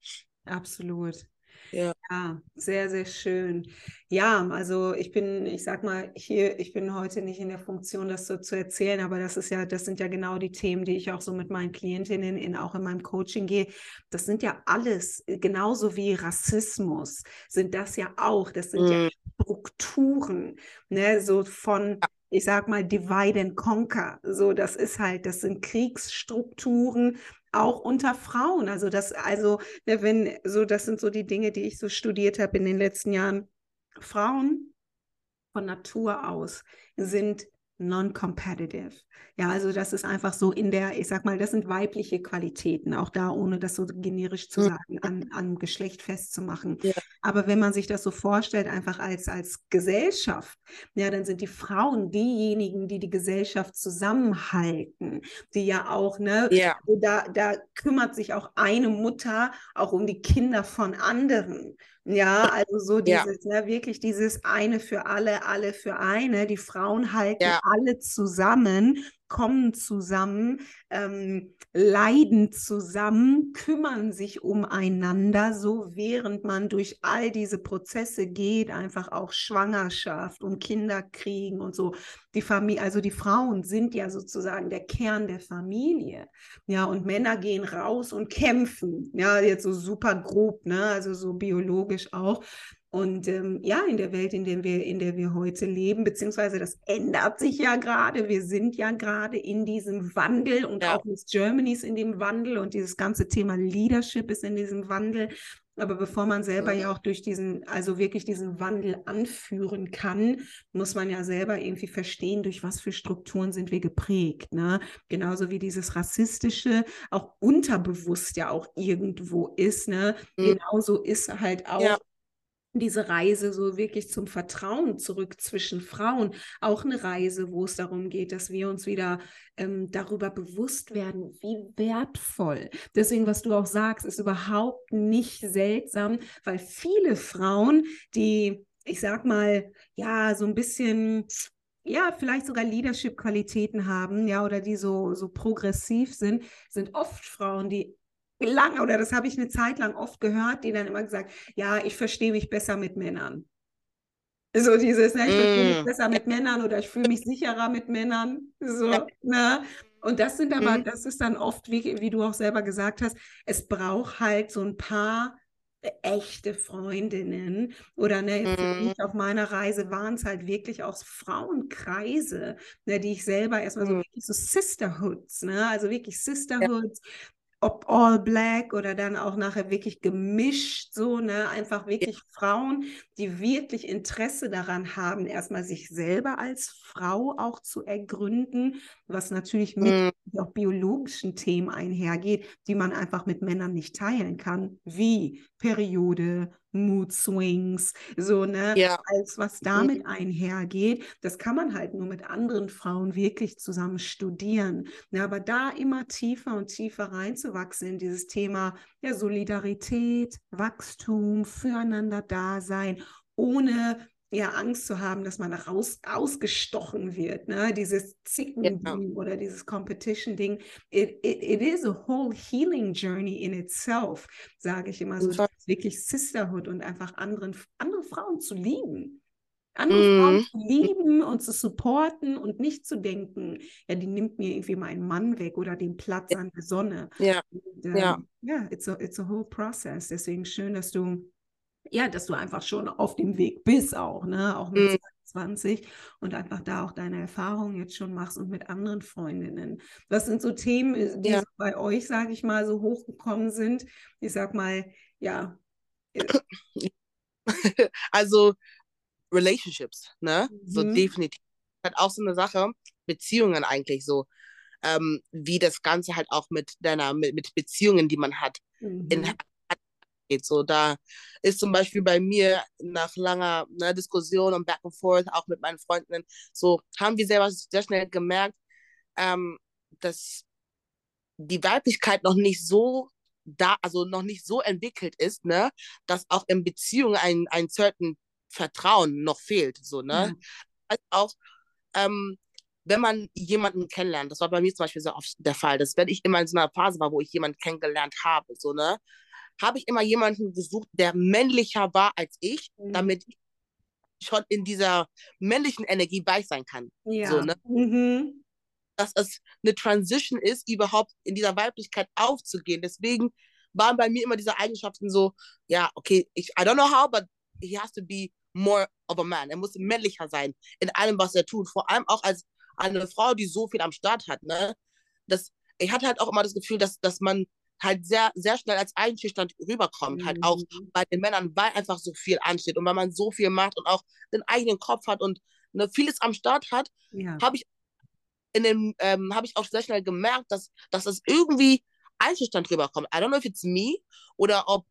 Absolut. Ja. ja, sehr, sehr schön. Ja, also ich bin, ich sag mal, hier, ich bin heute nicht in der Funktion, das so zu erzählen, aber das ist ja, das sind ja genau die Themen, die ich auch so mit meinen Klientinnen in, auch in meinem Coaching gehe. Das sind ja alles, genauso wie Rassismus, sind das ja auch, das sind mhm. ja Strukturen, ne, so von ich sag mal, divide and conquer. So, das ist halt, das sind Kriegsstrukturen, auch unter Frauen. Also das, also ne, wenn so, das sind so die Dinge, die ich so studiert habe in den letzten Jahren. Frauen von Natur aus sind non-competitive. Ja, also das ist einfach so in der, ich sag mal, das sind weibliche Qualitäten, auch da, ohne das so generisch zu sagen, an, an Geschlecht festzumachen. Ja. Aber wenn man sich das so vorstellt, einfach als, als Gesellschaft, ja, dann sind die Frauen diejenigen, die die Gesellschaft zusammenhalten, die ja auch, ne, ja. da, da kümmert sich auch eine Mutter auch um die Kinder von anderen. Ja, also so dieses, ja. ne, wirklich dieses eine für alle, alle für eine. Die Frauen halten ja. alle zusammen kommen zusammen, ähm, leiden zusammen, kümmern sich umeinander, so während man durch all diese Prozesse geht, einfach auch Schwangerschaft und Kinder kriegen und so. Die Familie, also die Frauen sind ja sozusagen der Kern der Familie. Ja, und Männer gehen raus und kämpfen. Ja, jetzt so super grob, ne? Also so biologisch auch. Und ähm, ja, in der Welt, in der, wir, in der wir heute leben, beziehungsweise das ändert sich ja gerade. Wir sind ja gerade in diesem Wandel und ja. auch Miss Germany ist in dem Wandel und dieses ganze Thema Leadership ist in diesem Wandel. Aber bevor man selber ja auch durch diesen, also wirklich diesen Wandel anführen kann, muss man ja selber irgendwie verstehen, durch was für Strukturen sind wir geprägt. Ne? Genauso wie dieses Rassistische auch unterbewusst ja auch irgendwo ist. Ne? Mhm. Genauso ist halt auch ja diese Reise so wirklich zum Vertrauen zurück zwischen Frauen. Auch eine Reise, wo es darum geht, dass wir uns wieder ähm, darüber bewusst werden, wie wertvoll. Deswegen, was du auch sagst, ist überhaupt nicht seltsam, weil viele Frauen, die, ich sag mal, ja, so ein bisschen ja, vielleicht sogar Leadership-Qualitäten haben, ja, oder die so, so progressiv sind, sind oft Frauen, die lange, oder das habe ich eine Zeit lang oft gehört, die dann immer gesagt, ja, ich verstehe mich besser mit Männern. So dieses, ne, ich verstehe mich mm. besser mit Männern oder ich fühle mich sicherer mit Männern. So, ne? Und das sind aber, mhm. das ist dann oft, wie, wie du auch selber gesagt hast, es braucht halt so ein paar echte Freundinnen oder ne, mhm. auf meiner Reise waren es halt wirklich auch Frauenkreise, ne, die ich selber erstmal so mhm. wirklich so Sisterhoods, ne, also wirklich Sisterhoods, ob all black oder dann auch nachher wirklich gemischt, so, ne, einfach wirklich ja. Frauen, die wirklich Interesse daran haben, erstmal sich selber als Frau auch zu ergründen, was natürlich mit mhm. auch biologischen Themen einhergeht, die man einfach mit Männern nicht teilen kann, wie Periode, Mood Swings, so, ne, ja. als was damit mhm. einhergeht. Das kann man halt nur mit anderen Frauen wirklich zusammen studieren. Ne, aber da immer tiefer und tiefer reinzuwachsen in dieses Thema ja, Solidarität, Wachstum, füreinander Dasein, ohne ja Angst zu haben, dass man raus ausgestochen wird, ne? Dieses Zicken-Ding ja. oder dieses Competition-Ding. It, it, it is a whole healing journey in itself, sage ich immer so. Wirklich Sisterhood und einfach anderen, andere Frauen zu lieben. Andere mm. Frauen zu lieben und zu supporten und nicht zu denken, ja, die nimmt mir irgendwie meinen Mann weg oder den Platz an der Sonne. Ja. Und, ähm, ja. ja, it's a, it's a whole process. Deswegen schön, dass du ja, dass du einfach schon auf dem Weg bist auch, ne? Auch mit mhm. 20 und einfach da auch deine Erfahrungen jetzt schon machst und mit anderen Freundinnen. Was sind so Themen, äh, die ja. bei euch, sage ich mal, so hochgekommen sind? Ich sag mal, ja. Äh also Relationships, ne? Mhm. So definitiv. Hat auch so eine Sache, Beziehungen eigentlich so. Ähm, wie das Ganze halt auch mit deiner, mit, mit Beziehungen, die man hat, mhm. in geht. So, da ist zum Beispiel bei mir nach langer ne, Diskussion und Back and Forth, auch mit meinen Freundinnen, so haben wir selber sehr schnell gemerkt, ähm, dass die Weiblichkeit noch nicht so da, also noch nicht so entwickelt ist, ne, dass auch in Beziehungen ein, ein certain Vertrauen noch fehlt. So, ne? Mhm. Also auch ähm, wenn man jemanden kennenlernt, das war bei mir zum Beispiel so oft der Fall, dass wenn ich immer in so einer Phase war, wo ich jemanden kennengelernt habe, so, ne, habe ich immer jemanden gesucht, der männlicher war als ich, mhm. damit ich schon in dieser männlichen Energie weich sein kann. Ja. So, ne? Mhm. Dass es eine Transition ist, überhaupt in dieser Weiblichkeit aufzugehen. Deswegen waren bei mir immer diese Eigenschaften so, ja, okay, ich, I don't know how, but he has to be more of a man. Er muss männlicher sein in allem, was er tut. Vor allem auch als eine Frau, die so viel am Start hat. Ne? Das, ich hatte halt auch immer das Gefühl, dass, dass man halt sehr, sehr schnell als einschüchternd rüberkommt, mhm. halt auch mhm. bei den Männern, weil einfach so viel ansteht und weil man so viel macht und auch den eigenen Kopf hat und ne, vieles am Start hat, ja. habe ich in dem, ähm, habe ich auch sehr schnell gemerkt, dass, dass es irgendwie einschüchternd rüberkommt. I don't know if it's me oder ob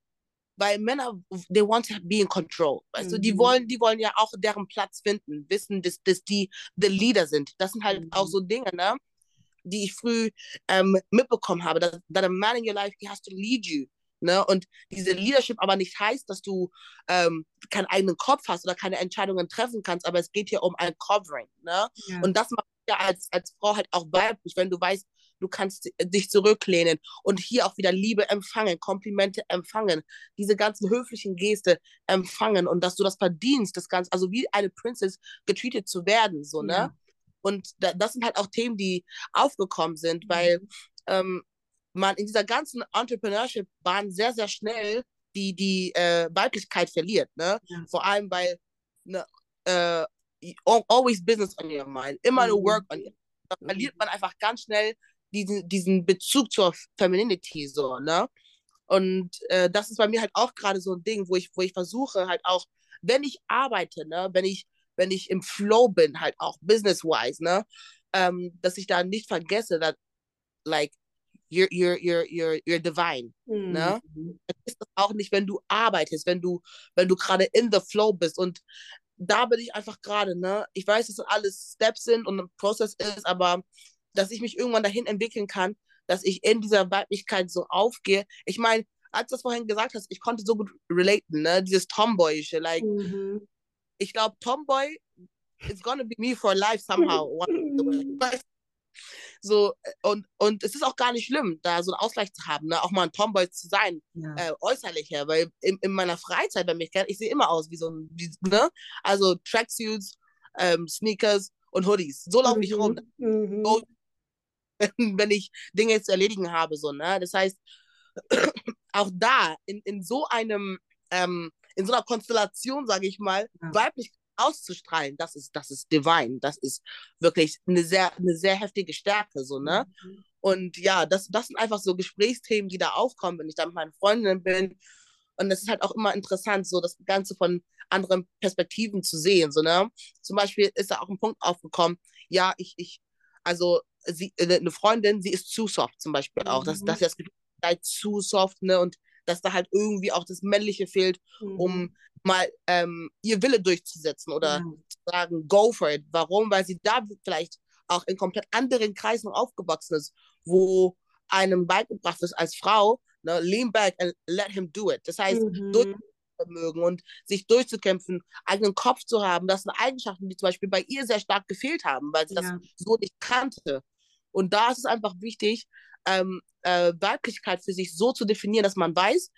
weil Männer, they want to be in control. Weißt mhm. du, die wollen, die wollen ja auch deren Platz finden, wissen, dass, dass die the Leader sind. Das sind halt mhm. auch so Dinge, ne? Die ich früh ähm, mitbekommen habe, dass that a man in your life, he has to lead you. Ne? Und diese Leadership aber nicht heißt, dass du ähm, keinen eigenen Kopf hast oder keine Entscheidungen treffen kannst, aber es geht hier um ein Covering. Ne? Ja. Und das macht ja als, als Frau halt auch weiblich, wenn du weißt, du kannst dich zurücklehnen und hier auch wieder Liebe empfangen, Komplimente empfangen, diese ganzen höflichen Geste empfangen und dass du das verdienst, das Ganze, also wie eine Princess getreatet zu werden, so, ne? Ja. Und da, das sind halt auch Themen, die aufgekommen sind, weil mhm. ähm, man in dieser ganzen Entrepreneurship-Bahn sehr, sehr schnell die, die äh, Weiblichkeit verliert, ne? Ja. Vor allem, weil ne, äh, always business on your mind, immer mhm. nur work on your mind. Da mhm. verliert man einfach ganz schnell diesen, diesen Bezug zur Femininity, so, ne? Und äh, das ist bei mir halt auch gerade so ein Ding, wo ich, wo ich versuche, halt auch, wenn ich arbeite, ne, wenn ich, wenn ich im Flow bin, halt auch business-wise, ne, ähm, dass ich da nicht vergesse, dass, like, you're, you're, you're, you're, you're divine. Mhm. Ne? Das ist das auch nicht, wenn du arbeitest, wenn du, wenn du gerade in the flow bist. Und da bin ich einfach gerade, ne? Ich weiß, dass das alles Steps sind und ein Prozess ist, aber dass ich mich irgendwann dahin entwickeln kann, dass ich in dieser Weiblichkeit so aufgehe. Ich meine, als du das vorhin gesagt hast, ich konnte so gut relaten, ne? Dieses Tomboyische, like, mhm. Ich glaube, Tomboy is gonna be me for life somehow. so, und, und es ist auch gar nicht schlimm, da so einen Ausgleich zu haben, ne? auch mal ein Tomboy zu sein, ja. äh, äußerlich her, weil in, in meiner Freizeit, wenn mich kennt, ich sehe immer aus wie so ein, wie, ne? Also Tracksuits, ähm, Sneakers und Hoodies. So laufe ich rum. Mhm. So, wenn ich Dinge zu erledigen habe, so, ne? Das heißt, auch da, in, in so einem, ähm, in so einer Konstellation, sage ich mal, ja. weiblich auszustrahlen, das ist, das ist divine. Das ist wirklich eine sehr, eine sehr heftige Stärke, so, ne? Mhm. Und ja, das, das sind einfach so Gesprächsthemen, die da aufkommen, wenn ich da mit meinen Freundinnen bin. Und das ist halt auch immer interessant, so das Ganze von anderen Perspektiven zu sehen, so, ne? Zum Beispiel ist da auch ein Punkt aufgekommen, ja, ich, ich, also sie, eine Freundin, sie ist zu soft zum Beispiel auch, mhm. dass, dass sie das Gefühl hat, zu soft, ne? Und dass da halt irgendwie auch das Männliche fehlt, mhm. um mal ähm, ihr Wille durchzusetzen oder mhm. zu sagen, go for it. Warum? Weil sie da vielleicht auch in komplett anderen Kreisen aufgewachsen ist, wo einem beigebracht ist als Frau, ne, lean back and let him do it. Das heißt, mhm. Durchvermögen und sich durchzukämpfen, eigenen Kopf zu haben, das sind Eigenschaften, die zum Beispiel bei ihr sehr stark gefehlt haben, weil sie ja. das so nicht kannte. Und da ist es einfach wichtig, ähm, äh, Weiblichkeit für sich so zu definieren, dass man weiß,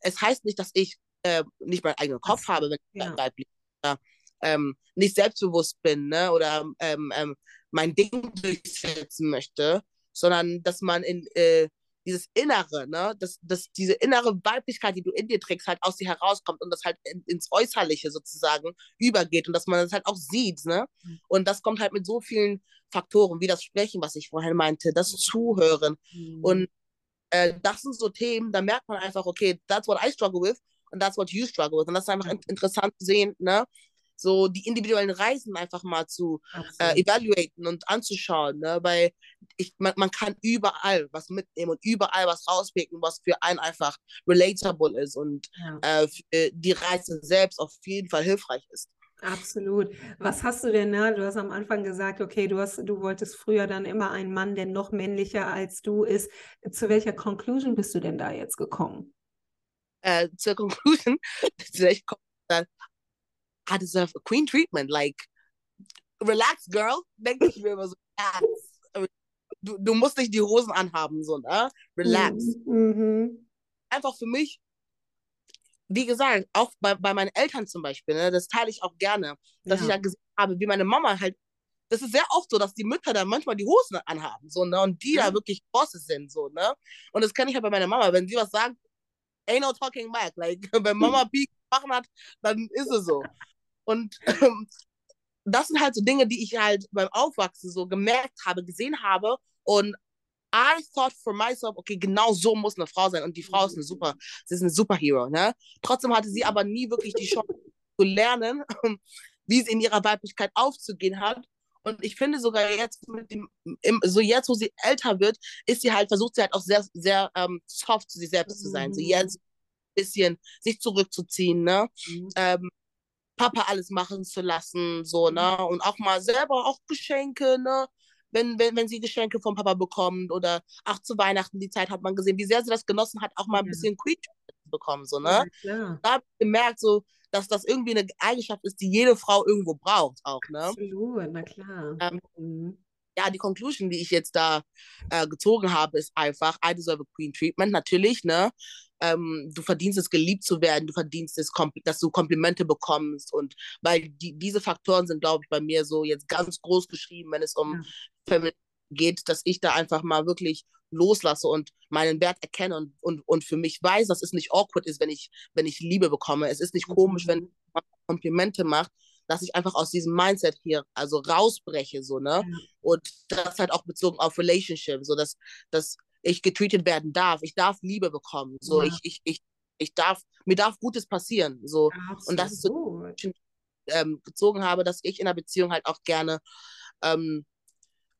es heißt nicht, dass ich äh, nicht meinen eigenen Kopf habe, wenn ich ja. weiblich oder, ähm, nicht selbstbewusst bin ne, oder ähm, ähm, mein Ding durchsetzen möchte, sondern dass man in äh, dieses Innere, ne, dass, dass diese innere Weiblichkeit, die du in dir trägst, halt aus dir herauskommt und das halt in, ins Äußerliche sozusagen übergeht und dass man das halt auch sieht, ne? Mhm. Und das kommt halt mit so vielen Faktoren, wie das Sprechen, was ich vorhin meinte, das mhm. Zuhören. Mhm. Und äh, das sind so Themen, da merkt man einfach, okay, that's what I struggle with and that's what you struggle with. Und das ist einfach in interessant zu sehen, ne? So die individuellen Reisen einfach mal zu äh, evaluaten und anzuschauen, ne? weil ich, man, man kann überall was mitnehmen und überall was rauspicken, was für einen einfach relatable ist und ja. äh, die Reise selbst auf jeden Fall hilfreich ist. Absolut. Was hast du denn, ne? Du hast am Anfang gesagt, okay, du hast, du wolltest früher dann immer einen Mann, der noch männlicher als du ist. Zu welcher Conclusion bist du denn da jetzt gekommen? Äh, zur Conclusion, zu welcher Conclusion, I deserve a queen treatment. Like, relax, girl. Denke ich mir immer so, relax. Du, du musst nicht die Hosen anhaben, so, ne? Relax. Mhm. Einfach für mich, wie gesagt, auch bei, bei meinen Eltern zum Beispiel, ne, das teile ich auch gerne, dass ja. ich da gesehen habe, wie meine Mama halt, das ist sehr oft so, dass die Mütter da manchmal die Hosen anhaben, so, ne, und die ja. da wirklich Bosses sind, so, ne, und das kenne ich halt bei meiner Mama, wenn sie was sagt, ain't no talking back, like, wenn Mama Peak machen hat, dann ist es so. Und ähm, das sind halt so Dinge, die ich halt beim Aufwachsen so gemerkt habe, gesehen habe. Und I thought for myself, okay, genau so muss eine Frau sein. Und die Frau ist eine super, sie ist eine Superhero, ne? Trotzdem hatte sie aber nie wirklich die Chance zu lernen, wie sie in ihrer Weiblichkeit aufzugehen hat. Und ich finde sogar jetzt mit dem, im, so jetzt, wo sie älter wird, ist sie halt, versucht sie halt auch sehr, sehr ähm, soft zu sich selbst zu sein. So jetzt ein bisschen sich zurückzuziehen, ne? Mhm. Ähm, Papa alles machen zu lassen, so, ne? Mhm. Und auch mal selber auch Geschenke, ne? Wenn, wenn, wenn sie Geschenke vom Papa bekommt oder auch zu Weihnachten die Zeit hat man gesehen, wie sehr sie das genossen hat, auch mal ein ja. bisschen Queen zu bekommen, so, ne? Ja, da habe ich gemerkt, so, dass das irgendwie eine Eigenschaft ist, die jede Frau irgendwo braucht, auch, ne? Absolut, na klar. Ähm, mhm. Ja, die Conclusion, die ich jetzt da äh, gezogen habe, ist einfach, I deserve a Queen Treatment, natürlich, ne? Ähm, du verdienst es, geliebt zu werden, du verdienst es, dass du Komplimente bekommst und weil die, diese Faktoren sind, glaube ich, bei mir so jetzt ganz groß geschrieben, wenn es um ja. geht, dass ich da einfach mal wirklich loslasse und meinen Wert erkenne und, und, und für mich weiß, dass es nicht awkward ist, wenn ich, wenn ich Liebe bekomme. Es ist nicht komisch, wenn mhm. man Komplimente macht, dass ich einfach aus diesem Mindset hier also rausbreche, so, ne? Und das halt auch bezogen auf Relationship, so dass, dass ich getreatet werden darf. Ich darf Liebe bekommen. So, ja. ich, ich, ich, ich darf, mir darf Gutes passieren. So. Absolut. Und das ist so, ähm, gezogen habe, dass ich in einer Beziehung halt auch gerne ähm,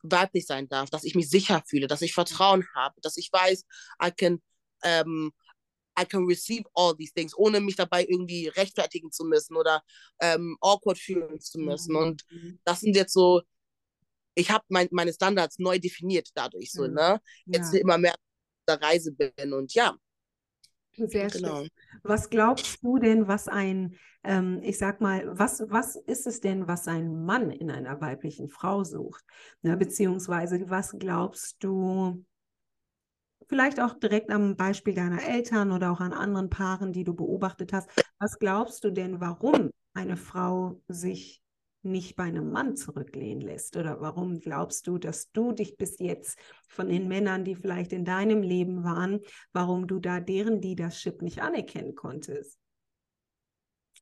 weiblich sein darf, dass ich mich sicher fühle, dass ich Vertrauen habe, dass ich weiß, I can ähm, I can receive all these things, ohne mich dabei irgendwie rechtfertigen zu müssen oder ähm, awkward fühlen zu müssen. Mhm. Und das sind jetzt so, ich habe mein, meine Standards neu definiert dadurch, so, mhm. ne? Jetzt ja. immer mehr auf der Reise bin und ja. Sehr genau. schön. Was glaubst du denn, was ein, ähm, ich sag mal, was, was ist es denn, was ein Mann in einer weiblichen Frau sucht? Ne, beziehungsweise, was glaubst du, vielleicht auch direkt am Beispiel deiner Eltern oder auch an anderen Paaren, die du beobachtet hast. Was glaubst du denn, warum eine Frau sich nicht bei einem Mann zurücklehnen lässt? Oder warum glaubst du, dass du dich bis jetzt von den Männern, die vielleicht in deinem Leben waren, warum du da deren Leadership nicht anerkennen konntest?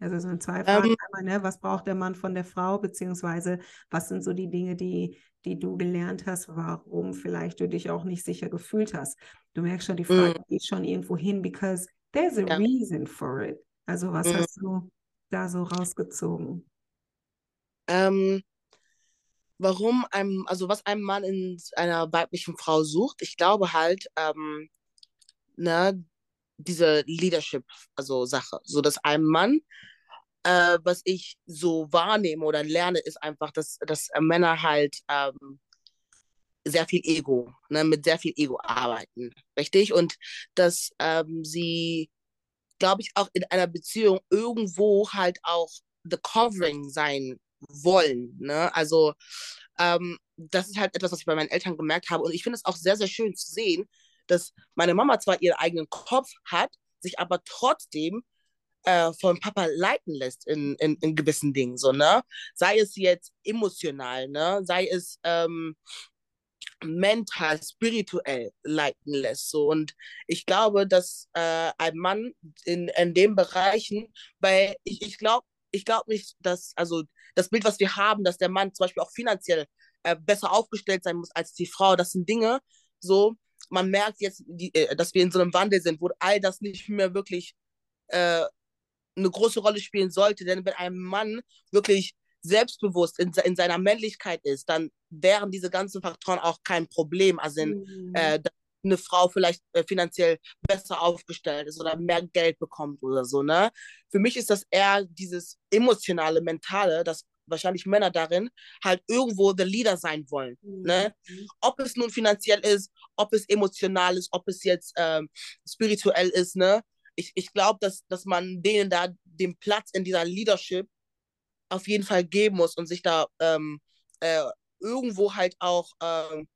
Also so in zwei Fragen ähm, einmal, ne? was braucht der Mann von der Frau, beziehungsweise was sind so die Dinge, die, die du gelernt hast, warum vielleicht du dich auch nicht sicher gefühlt hast. Du merkst schon, die Frage mm. geht schon irgendwo hin, because there's a ja. reason for it. Also was mm. hast du da so rausgezogen? Ähm, warum einem, also was einem Mann in einer weiblichen Frau sucht, ich glaube halt, ähm, ne, diese Leadership, also Sache, so dass einem Mann, äh, was ich so wahrnehme oder lerne, ist einfach, dass, dass Männer halt ähm, sehr viel Ego, ne, mit sehr viel Ego arbeiten, richtig? Und dass ähm, sie, glaube ich, auch in einer Beziehung irgendwo halt auch the covering sein wollen, ne? Also ähm, das ist halt etwas, was ich bei meinen Eltern gemerkt habe und ich finde es auch sehr, sehr schön zu sehen, dass meine Mama zwar ihren eigenen Kopf hat, sich aber trotzdem äh, von Papa leiten lässt in, in, in gewissen Dingen, so, ne? Sei es jetzt emotional, ne? Sei es ähm, mental, spirituell leiten lässt. So. Und ich glaube, dass äh, ein Mann in, in den Bereichen, weil ich, ich glaube ich glaube nicht, dass, also das Bild, was wir haben, dass der Mann zum Beispiel auch finanziell äh, besser aufgestellt sein muss als die Frau, das sind Dinge, so, man merkt jetzt, die, äh, dass wir in so einem Wandel sind, wo all das nicht mehr wirklich äh, eine große Rolle spielen sollte. Denn wenn ein Mann wirklich selbstbewusst in, in seiner Männlichkeit ist, dann wären diese ganzen Faktoren auch kein Problem. Also in, mhm. äh, eine Frau vielleicht äh, finanziell besser aufgestellt ist oder mehr Geld bekommt oder so. Ne? Für mich ist das eher dieses emotionale, mentale, das wahrscheinlich Männer darin halt irgendwo der Leader sein wollen. Mhm. Ne? Ob es nun finanziell ist, ob es emotional ist, ob es jetzt ähm, spirituell ist. Ne? Ich, ich glaube, dass, dass man denen da den Platz in dieser Leadership auf jeden Fall geben muss und sich da ähm, äh, irgendwo halt auch ähm,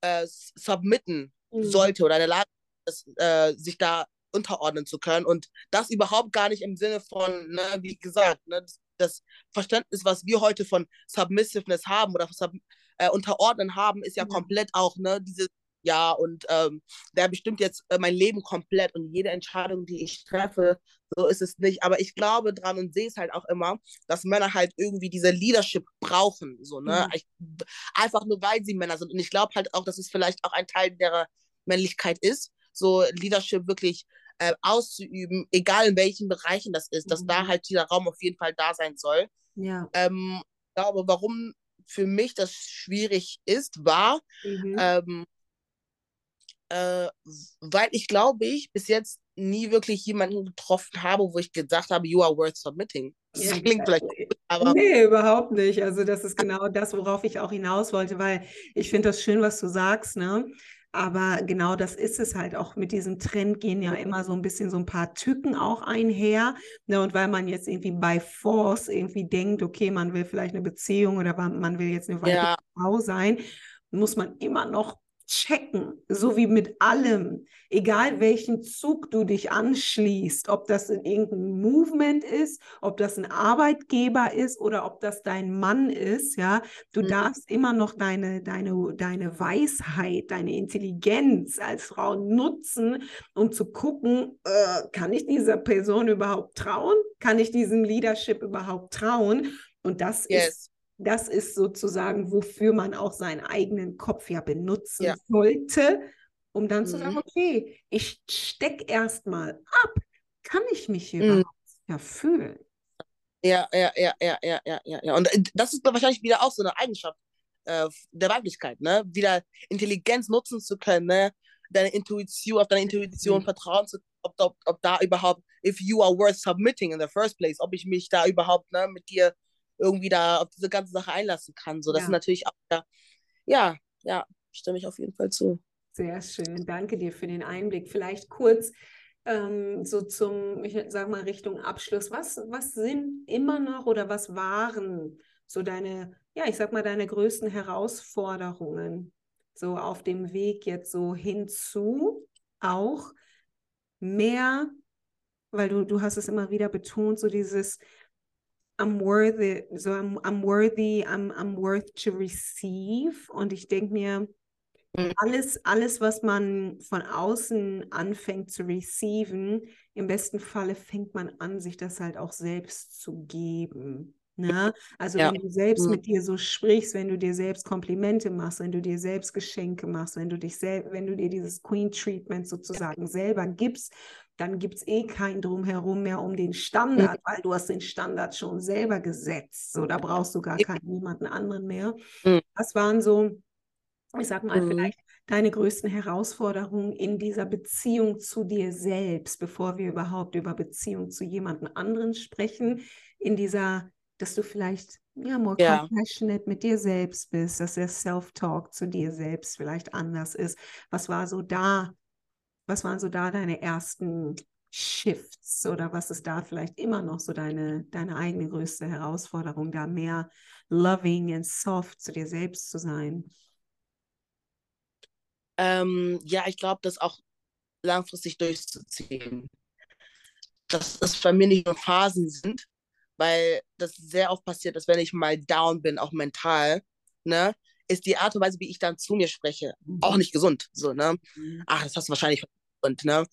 äh, submitten mhm. sollte oder in der Lage ist, äh, sich da unterordnen zu können. Und das überhaupt gar nicht im Sinne von, ne, wie gesagt, ne, das, das, Verständnis, was wir heute von Submissiveness haben oder Sub, äh, Unterordnen haben, ist ja, ja. komplett auch ne, dieses ja, und ähm, der bestimmt jetzt äh, mein Leben komplett und jede Entscheidung, die ich treffe, so ist es nicht. Aber ich glaube dran und sehe es halt auch immer, dass Männer halt irgendwie diese Leadership brauchen, so, ne? Mhm. Ich, einfach nur, weil sie Männer sind. Und ich glaube halt auch, dass es vielleicht auch ein Teil der Männlichkeit ist, so Leadership wirklich äh, auszuüben, egal in welchen Bereichen das ist, mhm. dass da mhm. halt dieser Raum auf jeden Fall da sein soll. Ja. Ähm, ich glaube, warum für mich das schwierig ist, war, mhm. ähm, äh, weil ich glaube ich bis jetzt nie wirklich jemanden getroffen habe, wo ich gesagt habe, you are worth submitting. Das ja, klingt vielleicht aber. Nee, überhaupt nicht. Also, das ist genau das, worauf ich auch hinaus wollte, weil ich finde das schön, was du sagst, ne? Aber genau das ist es halt auch. Mit diesem Trend gehen ja immer so ein bisschen so ein paar Tücken auch einher. Ne? Und weil man jetzt irgendwie bei Force irgendwie denkt, okay, man will vielleicht eine Beziehung oder man will jetzt eine weitere ja. Frau sein, muss man immer noch checken, so wie mit allem, egal welchen Zug du dich anschließt, ob das in irgendein Movement ist, ob das ein Arbeitgeber ist oder ob das dein Mann ist, ja, du mhm. darfst immer noch deine, deine, deine Weisheit, deine Intelligenz als Frau nutzen, um zu gucken, äh, kann ich dieser Person überhaupt trauen? Kann ich diesem Leadership überhaupt trauen? Und das yes. ist das ist sozusagen, wofür man auch seinen eigenen Kopf ja benutzen ja. sollte, um dann mhm. zu sagen, mhm. okay, ich stecke erstmal ab. Kann ich mich hier mhm. ja fühlen? Ja, ja, ja, ja, ja, ja, ja. Und äh, das ist wahrscheinlich wieder auch so eine Eigenschaft äh, der Weiblichkeit, ne? Wieder Intelligenz nutzen zu können, ne? Deine Intuition, auf deine Intuition mhm. vertrauen zu können, ob, ob, ob da überhaupt, if you are worth submitting in the first place, ob ich mich da überhaupt ne, mit dir irgendwie da auf diese ganze Sache einlassen kann. So, das ja. ist natürlich auch, ja, ja, ja, stimme ich auf jeden Fall zu. Sehr schön, danke dir für den Einblick. Vielleicht kurz ähm, so zum, ich sag mal, Richtung Abschluss. Was, was sind immer noch oder was waren so deine, ja, ich sag mal, deine größten Herausforderungen so auf dem Weg jetzt so hinzu auch mehr, weil du, du hast es immer wieder betont, so dieses I'm worthy, so I'm, I'm worthy, I'm, I'm worth to receive. Und ich denke mir, mhm. alles, alles, was man von außen anfängt zu receiven, im besten Falle fängt man an, sich das halt auch selbst zu geben. Ne? Also ja. wenn du selbst mhm. mit dir so sprichst, wenn du dir selbst Komplimente machst, wenn du dir selbst Geschenke machst, wenn du dich selbst, wenn du dir dieses Queen Treatment sozusagen selber gibst dann gibt es eh kein Drumherum mehr um den Standard, weil du hast den Standard schon selber gesetzt. So, da brauchst du gar keinen niemanden anderen mehr. Mhm. Das waren so, ich sag mal, mhm. vielleicht deine größten Herausforderungen in dieser Beziehung zu dir selbst, bevor wir überhaupt über Beziehung zu jemandem anderen sprechen, in dieser, dass du vielleicht ja, more ja. compassionate mit dir selbst bist, dass der Self-Talk zu dir selbst vielleicht anders ist. Was war so da was waren so da deine ersten Shifts oder was ist da vielleicht immer noch so deine, deine eigene größte Herausforderung, da mehr loving and soft zu dir selbst zu sein? Ähm, ja, ich glaube, das auch langfristig durchzuziehen. Dass das bei mir nicht nur Phasen sind, weil das sehr oft passiert, dass wenn ich mal down bin, auch mental, ne, ist die Art und Weise, wie ich dann zu mir spreche, auch nicht gesund. So, ne? Mhm. Ach, das hast du wahrscheinlich und ne?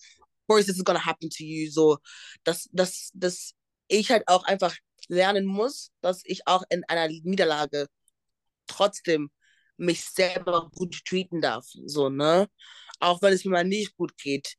Course, this is gonna happen to you. So, dass, dass, dass ich halt auch einfach lernen muss, dass ich auch in einer Niederlage trotzdem mich selber gut treaten darf. So, ne? Auch wenn es mir mal nicht gut geht,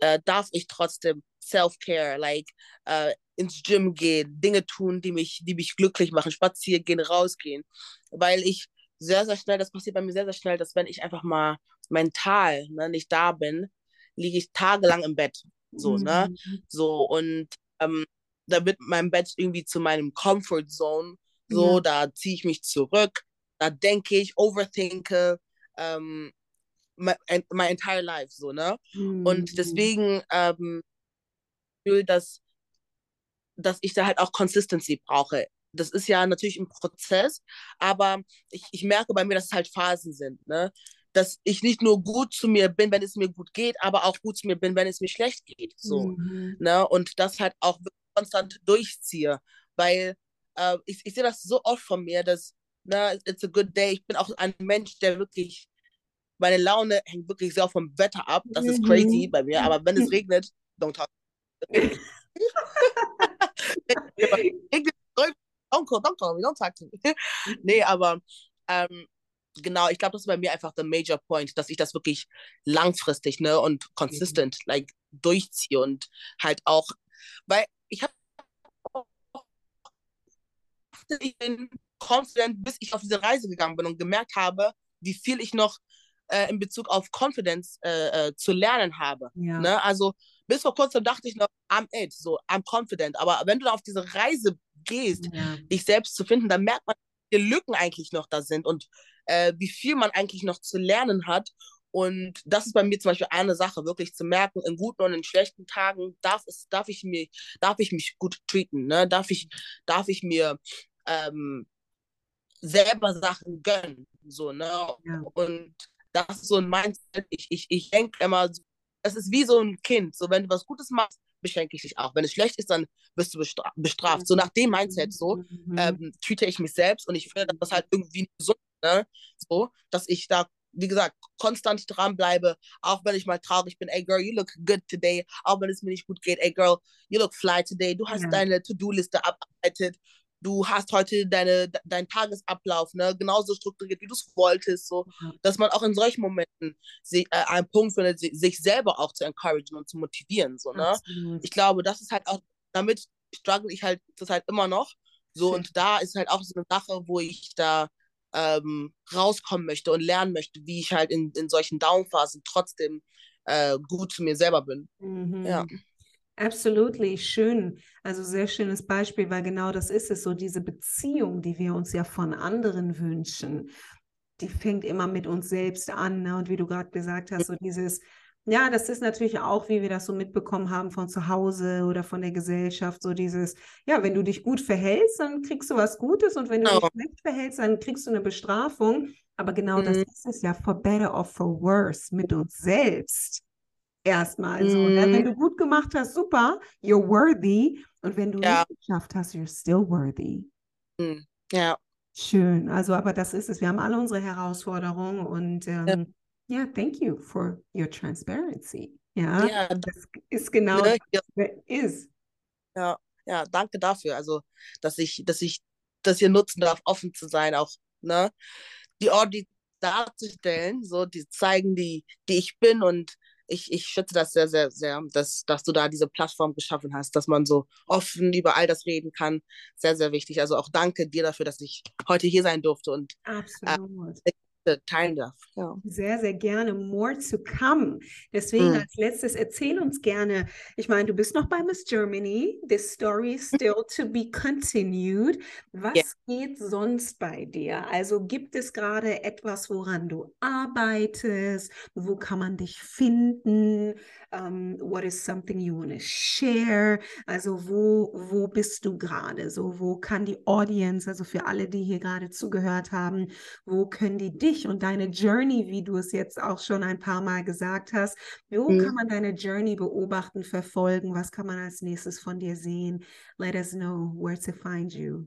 äh, darf ich trotzdem Self-Care, like äh, ins Gym gehen, Dinge tun, die mich, die mich glücklich machen, spazieren gehen, rausgehen. Weil ich sehr, sehr schnell, das passiert bei mir sehr, sehr schnell, dass wenn ich einfach mal mental ne, nicht da bin, liege ich tagelang im Bett. So, ne? mhm. ne? So, und ähm, da wird mein Bett irgendwie zu meinem Comfort Zone. So, ja. da ziehe ich mich zurück, da denke ich, overthinke, ähm, my, my entire life, so, ne? Mhm. Und deswegen ähm, fühle, dass, dass ich da halt auch Consistency brauche das ist ja natürlich ein Prozess, aber ich, ich merke bei mir, dass es halt Phasen sind. Ne? Dass ich nicht nur gut zu mir bin, wenn es mir gut geht, aber auch gut zu mir bin, wenn es mir schlecht geht. So. Mhm. Ne? Und das halt auch konstant durchziehe. Weil äh, ich, ich sehe das so oft von mir, dass ne, it's a good day. Ich bin auch ein Mensch, der wirklich, meine Laune hängt wirklich sehr vom Wetter ab. Das mhm. ist crazy bei mir. Aber wenn es regnet, don't talk. don't call, don't call me, don't talk to me. nee, aber ähm, genau, ich glaube, das ist bei mir einfach der Major Point, dass ich das wirklich langfristig ne, und consistent mhm. like, durchziehe und halt auch, weil ich habe ich bin confident, bis ich auf diese Reise gegangen bin und gemerkt habe, wie viel ich noch äh, in Bezug auf Confidence äh, äh, zu lernen habe. Ja. Ne? Also bis vor kurzem dachte ich noch, I'm it, so I'm confident. Aber wenn du auf diese Reise gehst, ja. dich selbst zu finden, dann merkt man, Lücken eigentlich noch da sind und äh, wie viel man eigentlich noch zu lernen hat. Und das ist bei mir zum Beispiel eine Sache, wirklich zu merken, in guten und in schlechten Tagen darf, es, darf, ich, mir, darf ich mich gut treaten, ne? darf, ich, darf ich mir ähm, selber Sachen gönnen. So, ne? Ja. Und das ist so ein Mindset. Ich, ich, ich denke immer, es ist wie so ein Kind. So, wenn du was Gutes machst, beschenke ich dich auch. Wenn es schlecht ist, dann wirst du bestra bestraft. So nach dem Mindset so mhm. ähm, treate ich mich selbst und ich finde das halt irgendwie gesund, ne? So, dass ich da, wie gesagt, konstant dranbleibe, auch wenn ich mal traurig bin. Ey, girl, you look good today. Auch wenn es mir nicht gut geht. Ey, girl, you look fly today. Du hast ja. deine To-Do-Liste abgearbeitet du hast heute deine, deinen Tagesablauf ne, genauso strukturiert, wie du es wolltest, so, dass man auch in solchen Momenten sie, äh, einen Punkt findet, sich selber auch zu encouragen und zu motivieren. So, ne? Ich glaube, das ist halt auch, damit struggle ich halt das halt immer noch. So, und da ist halt auch so eine Sache, wo ich da ähm, rauskommen möchte und lernen möchte, wie ich halt in, in solchen Downphasen trotzdem äh, gut zu mir selber bin. Mhm. Ja. Absolutely, schön. Also sehr schönes Beispiel, weil genau das ist es so, diese Beziehung, die wir uns ja von anderen wünschen, die fängt immer mit uns selbst an. Ne? Und wie du gerade gesagt hast, so dieses, ja, das ist natürlich auch, wie wir das so mitbekommen haben von zu Hause oder von der Gesellschaft, so dieses, ja, wenn du dich gut verhältst, dann kriegst du was Gutes und wenn du oh. dich schlecht verhältst, dann kriegst du eine Bestrafung. Aber genau mhm. das ist es ja, for better or for worse, mit uns selbst erstmal. Mm. So, ne? Wenn mhm. du gut gemacht hast, super, you're worthy. Und wenn du ja. nicht geschafft hast, you're still worthy. Mm. Ja. Schön. Also, aber das ist es. Wir haben alle unsere Herausforderungen und ähm, ja. yeah, thank you for your transparency. Ja, ja das ist genau ne, ja. ist. Ja, ja, danke dafür. Also, dass ich, dass ich das hier nutzen darf, offen zu sein, auch, ne? Die Audit darzustellen, so, die zeigen, die, die ich bin und ich, ich schätze das sehr, sehr, sehr, dass, dass du da diese Plattform geschaffen hast, dass man so offen über all das reden kann. Sehr, sehr wichtig. Also auch danke dir dafür, dass ich heute hier sein durfte und Absolut. Äh, teilen darf. Ja. Sehr, sehr gerne. More to come. Deswegen mm. als letztes erzähl uns gerne. Ich meine, du bist noch bei Miss Germany. The story is still to be continued. Was yeah. geht sonst bei dir? Also gibt es gerade etwas, woran du arbeitest? Wo kann man dich finden? Um, what is something you want to share? Also wo, wo bist du gerade? So, wo kann die Audience, also für alle, die hier gerade zugehört haben, wo können die dich und deine Journey, wie du es jetzt auch schon ein paar Mal gesagt hast, wo mhm. kann man deine Journey beobachten, verfolgen? Was kann man als nächstes von dir sehen? Let us know where to find you.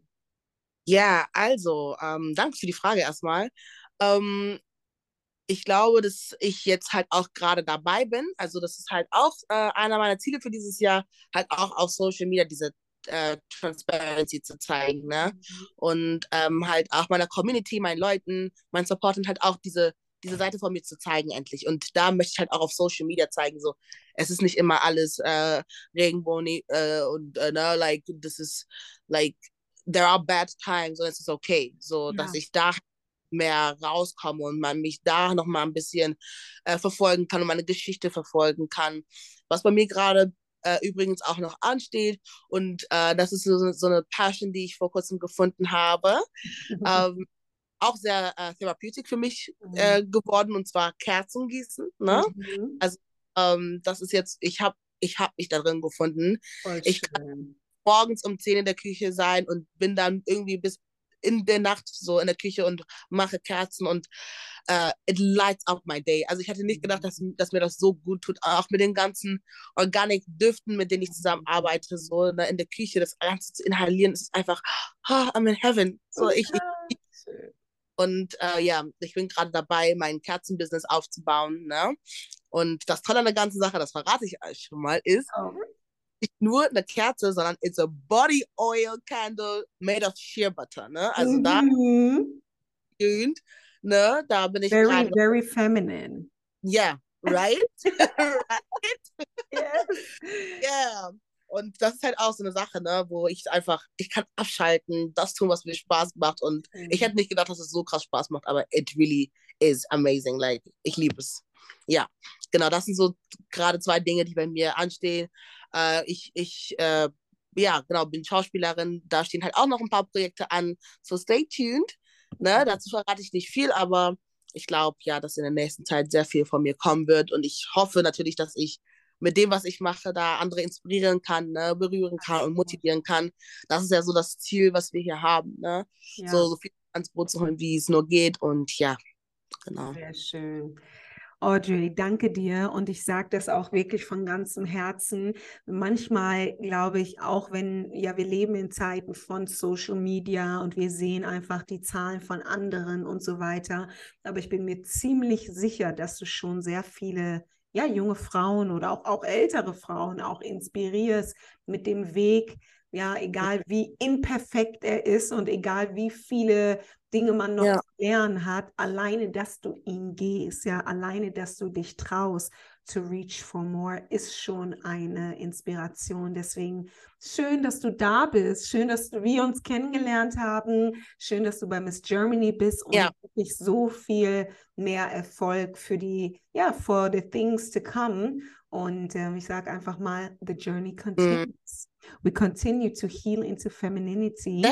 Ja, also, ähm, danke für die Frage erstmal. Ähm, ich glaube, dass ich jetzt halt auch gerade dabei bin. Also das ist halt auch äh, einer meiner Ziele für dieses Jahr, halt auch auf Social Media diese äh, Transparency zu zeigen, ne? Mhm. Und ähm, halt auch meiner Community, meinen Leuten, meinen Supportern halt auch diese diese Seite von mir zu zeigen endlich. Und da möchte ich halt auch auf Social Media zeigen, so es ist nicht immer alles äh, Regenbogen äh, und äh, ne, like this is like there are bad times und es ist okay, so ja. dass ich da mehr rauskomme und man mich da noch mal ein bisschen äh, verfolgen kann und meine Geschichte verfolgen kann. Was bei mir gerade äh, übrigens auch noch ansteht und äh, das ist so, so, eine Passion, die ich vor kurzem gefunden habe. ähm, auch sehr äh, therapeutic für mich mhm. Äh, geworden und zwar Kerzen gießen. Ne? Mhm. Also ähm, das ist jetzt, ich habe ich hab mich darin gefunden. Voll ich kann morgens um 10 in der Küche sein und bin dann irgendwie bis in der Nacht so in der Küche und mache Kerzen und uh, it lights up my day. Also ich hätte nicht gedacht, dass, dass mir das so gut tut, auch mit den ganzen Organic-Düften, mit denen ich zusammenarbeite, so ne, in der Küche, das Ganze zu inhalieren, ist einfach, oh, I'm in heaven. So, ich, ich, und uh, ja, ich bin gerade dabei, mein Kerzenbusiness aufzubauen. Ne? Und das Tolle an der ganzen Sache, das verrate ich euch schon mal, ist, oh nicht nur eine Kerze, sondern it's a body oil candle made of shea butter, ne? Also mhm. da ne? Da bin ich very grade, very feminine. Yeah, right? right? Yes. Yeah. Und das ist halt auch so eine Sache, ne, wo ich einfach, ich kann abschalten, das tun, was mir Spaß macht. Und mhm. ich hätte nicht gedacht, dass es so krass Spaß macht, aber it really is amazing. Like, ich liebe es. Ja, genau, das sind so gerade zwei Dinge, die bei mir anstehen. Äh, ich, ich, äh, ja, genau, bin Schauspielerin. Da stehen halt auch noch ein paar Projekte an. So stay tuned. Ne? Dazu verrate ich nicht viel, aber ich glaube ja, dass in der nächsten Zeit sehr viel von mir kommen wird und ich hoffe natürlich, dass ich mit dem, was ich mache, da andere inspirieren kann, ne, berühren kann und motivieren kann. Das ist ja so das Ziel, was wir hier haben, ne? Ja. So, so viel ans Boot zu holen, wie es nur geht und ja, genau. Sehr schön. Audrey, danke dir und ich sage das auch wirklich von ganzem Herzen. Manchmal glaube ich, auch wenn, ja, wir leben in Zeiten von Social Media und wir sehen einfach die Zahlen von anderen und so weiter, aber ich bin mir ziemlich sicher, dass du schon sehr viele ja, junge Frauen oder auch, auch ältere Frauen auch inspirierst mit dem Weg, ja, egal wie imperfekt er ist und egal wie viele Dinge man noch ja. zu lernen hat, alleine, dass du ihn gehst, ja, alleine, dass du dich traust to reach for more, ist schon eine Inspiration. Deswegen schön, dass du da bist, schön, dass wir uns kennengelernt haben, schön, dass du bei Miss Germany bist und ja. wirklich so viel mehr Erfolg für die, ja, for the things to come. Und äh, ich sage einfach mal, the journey mhm. continues. We continue to heal into femininity.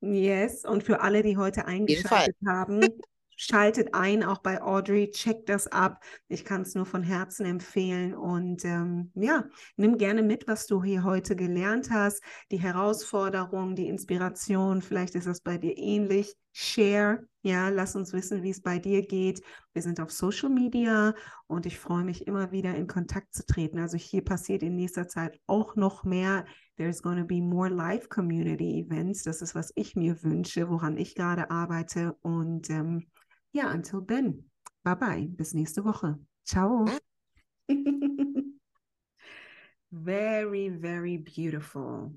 Yes, und für alle, die heute eingeschaltet haben, schaltet ein, auch bei Audrey, checkt das ab. Ich kann es nur von Herzen empfehlen und ähm, ja, nimm gerne mit, was du hier heute gelernt hast, die Herausforderung, die Inspiration, vielleicht ist das bei dir ähnlich. Share, ja, lass uns wissen, wie es bei dir geht. Wir sind auf Social Media und ich freue mich immer wieder in Kontakt zu treten. Also hier passiert in nächster Zeit auch noch mehr. There's going to be more live community events. Das ist, was ich mir wünsche, woran ich gerade arbeite und ähm, ja, until then. Bye bye. Bis nächste Woche. Ciao. very, very beautiful.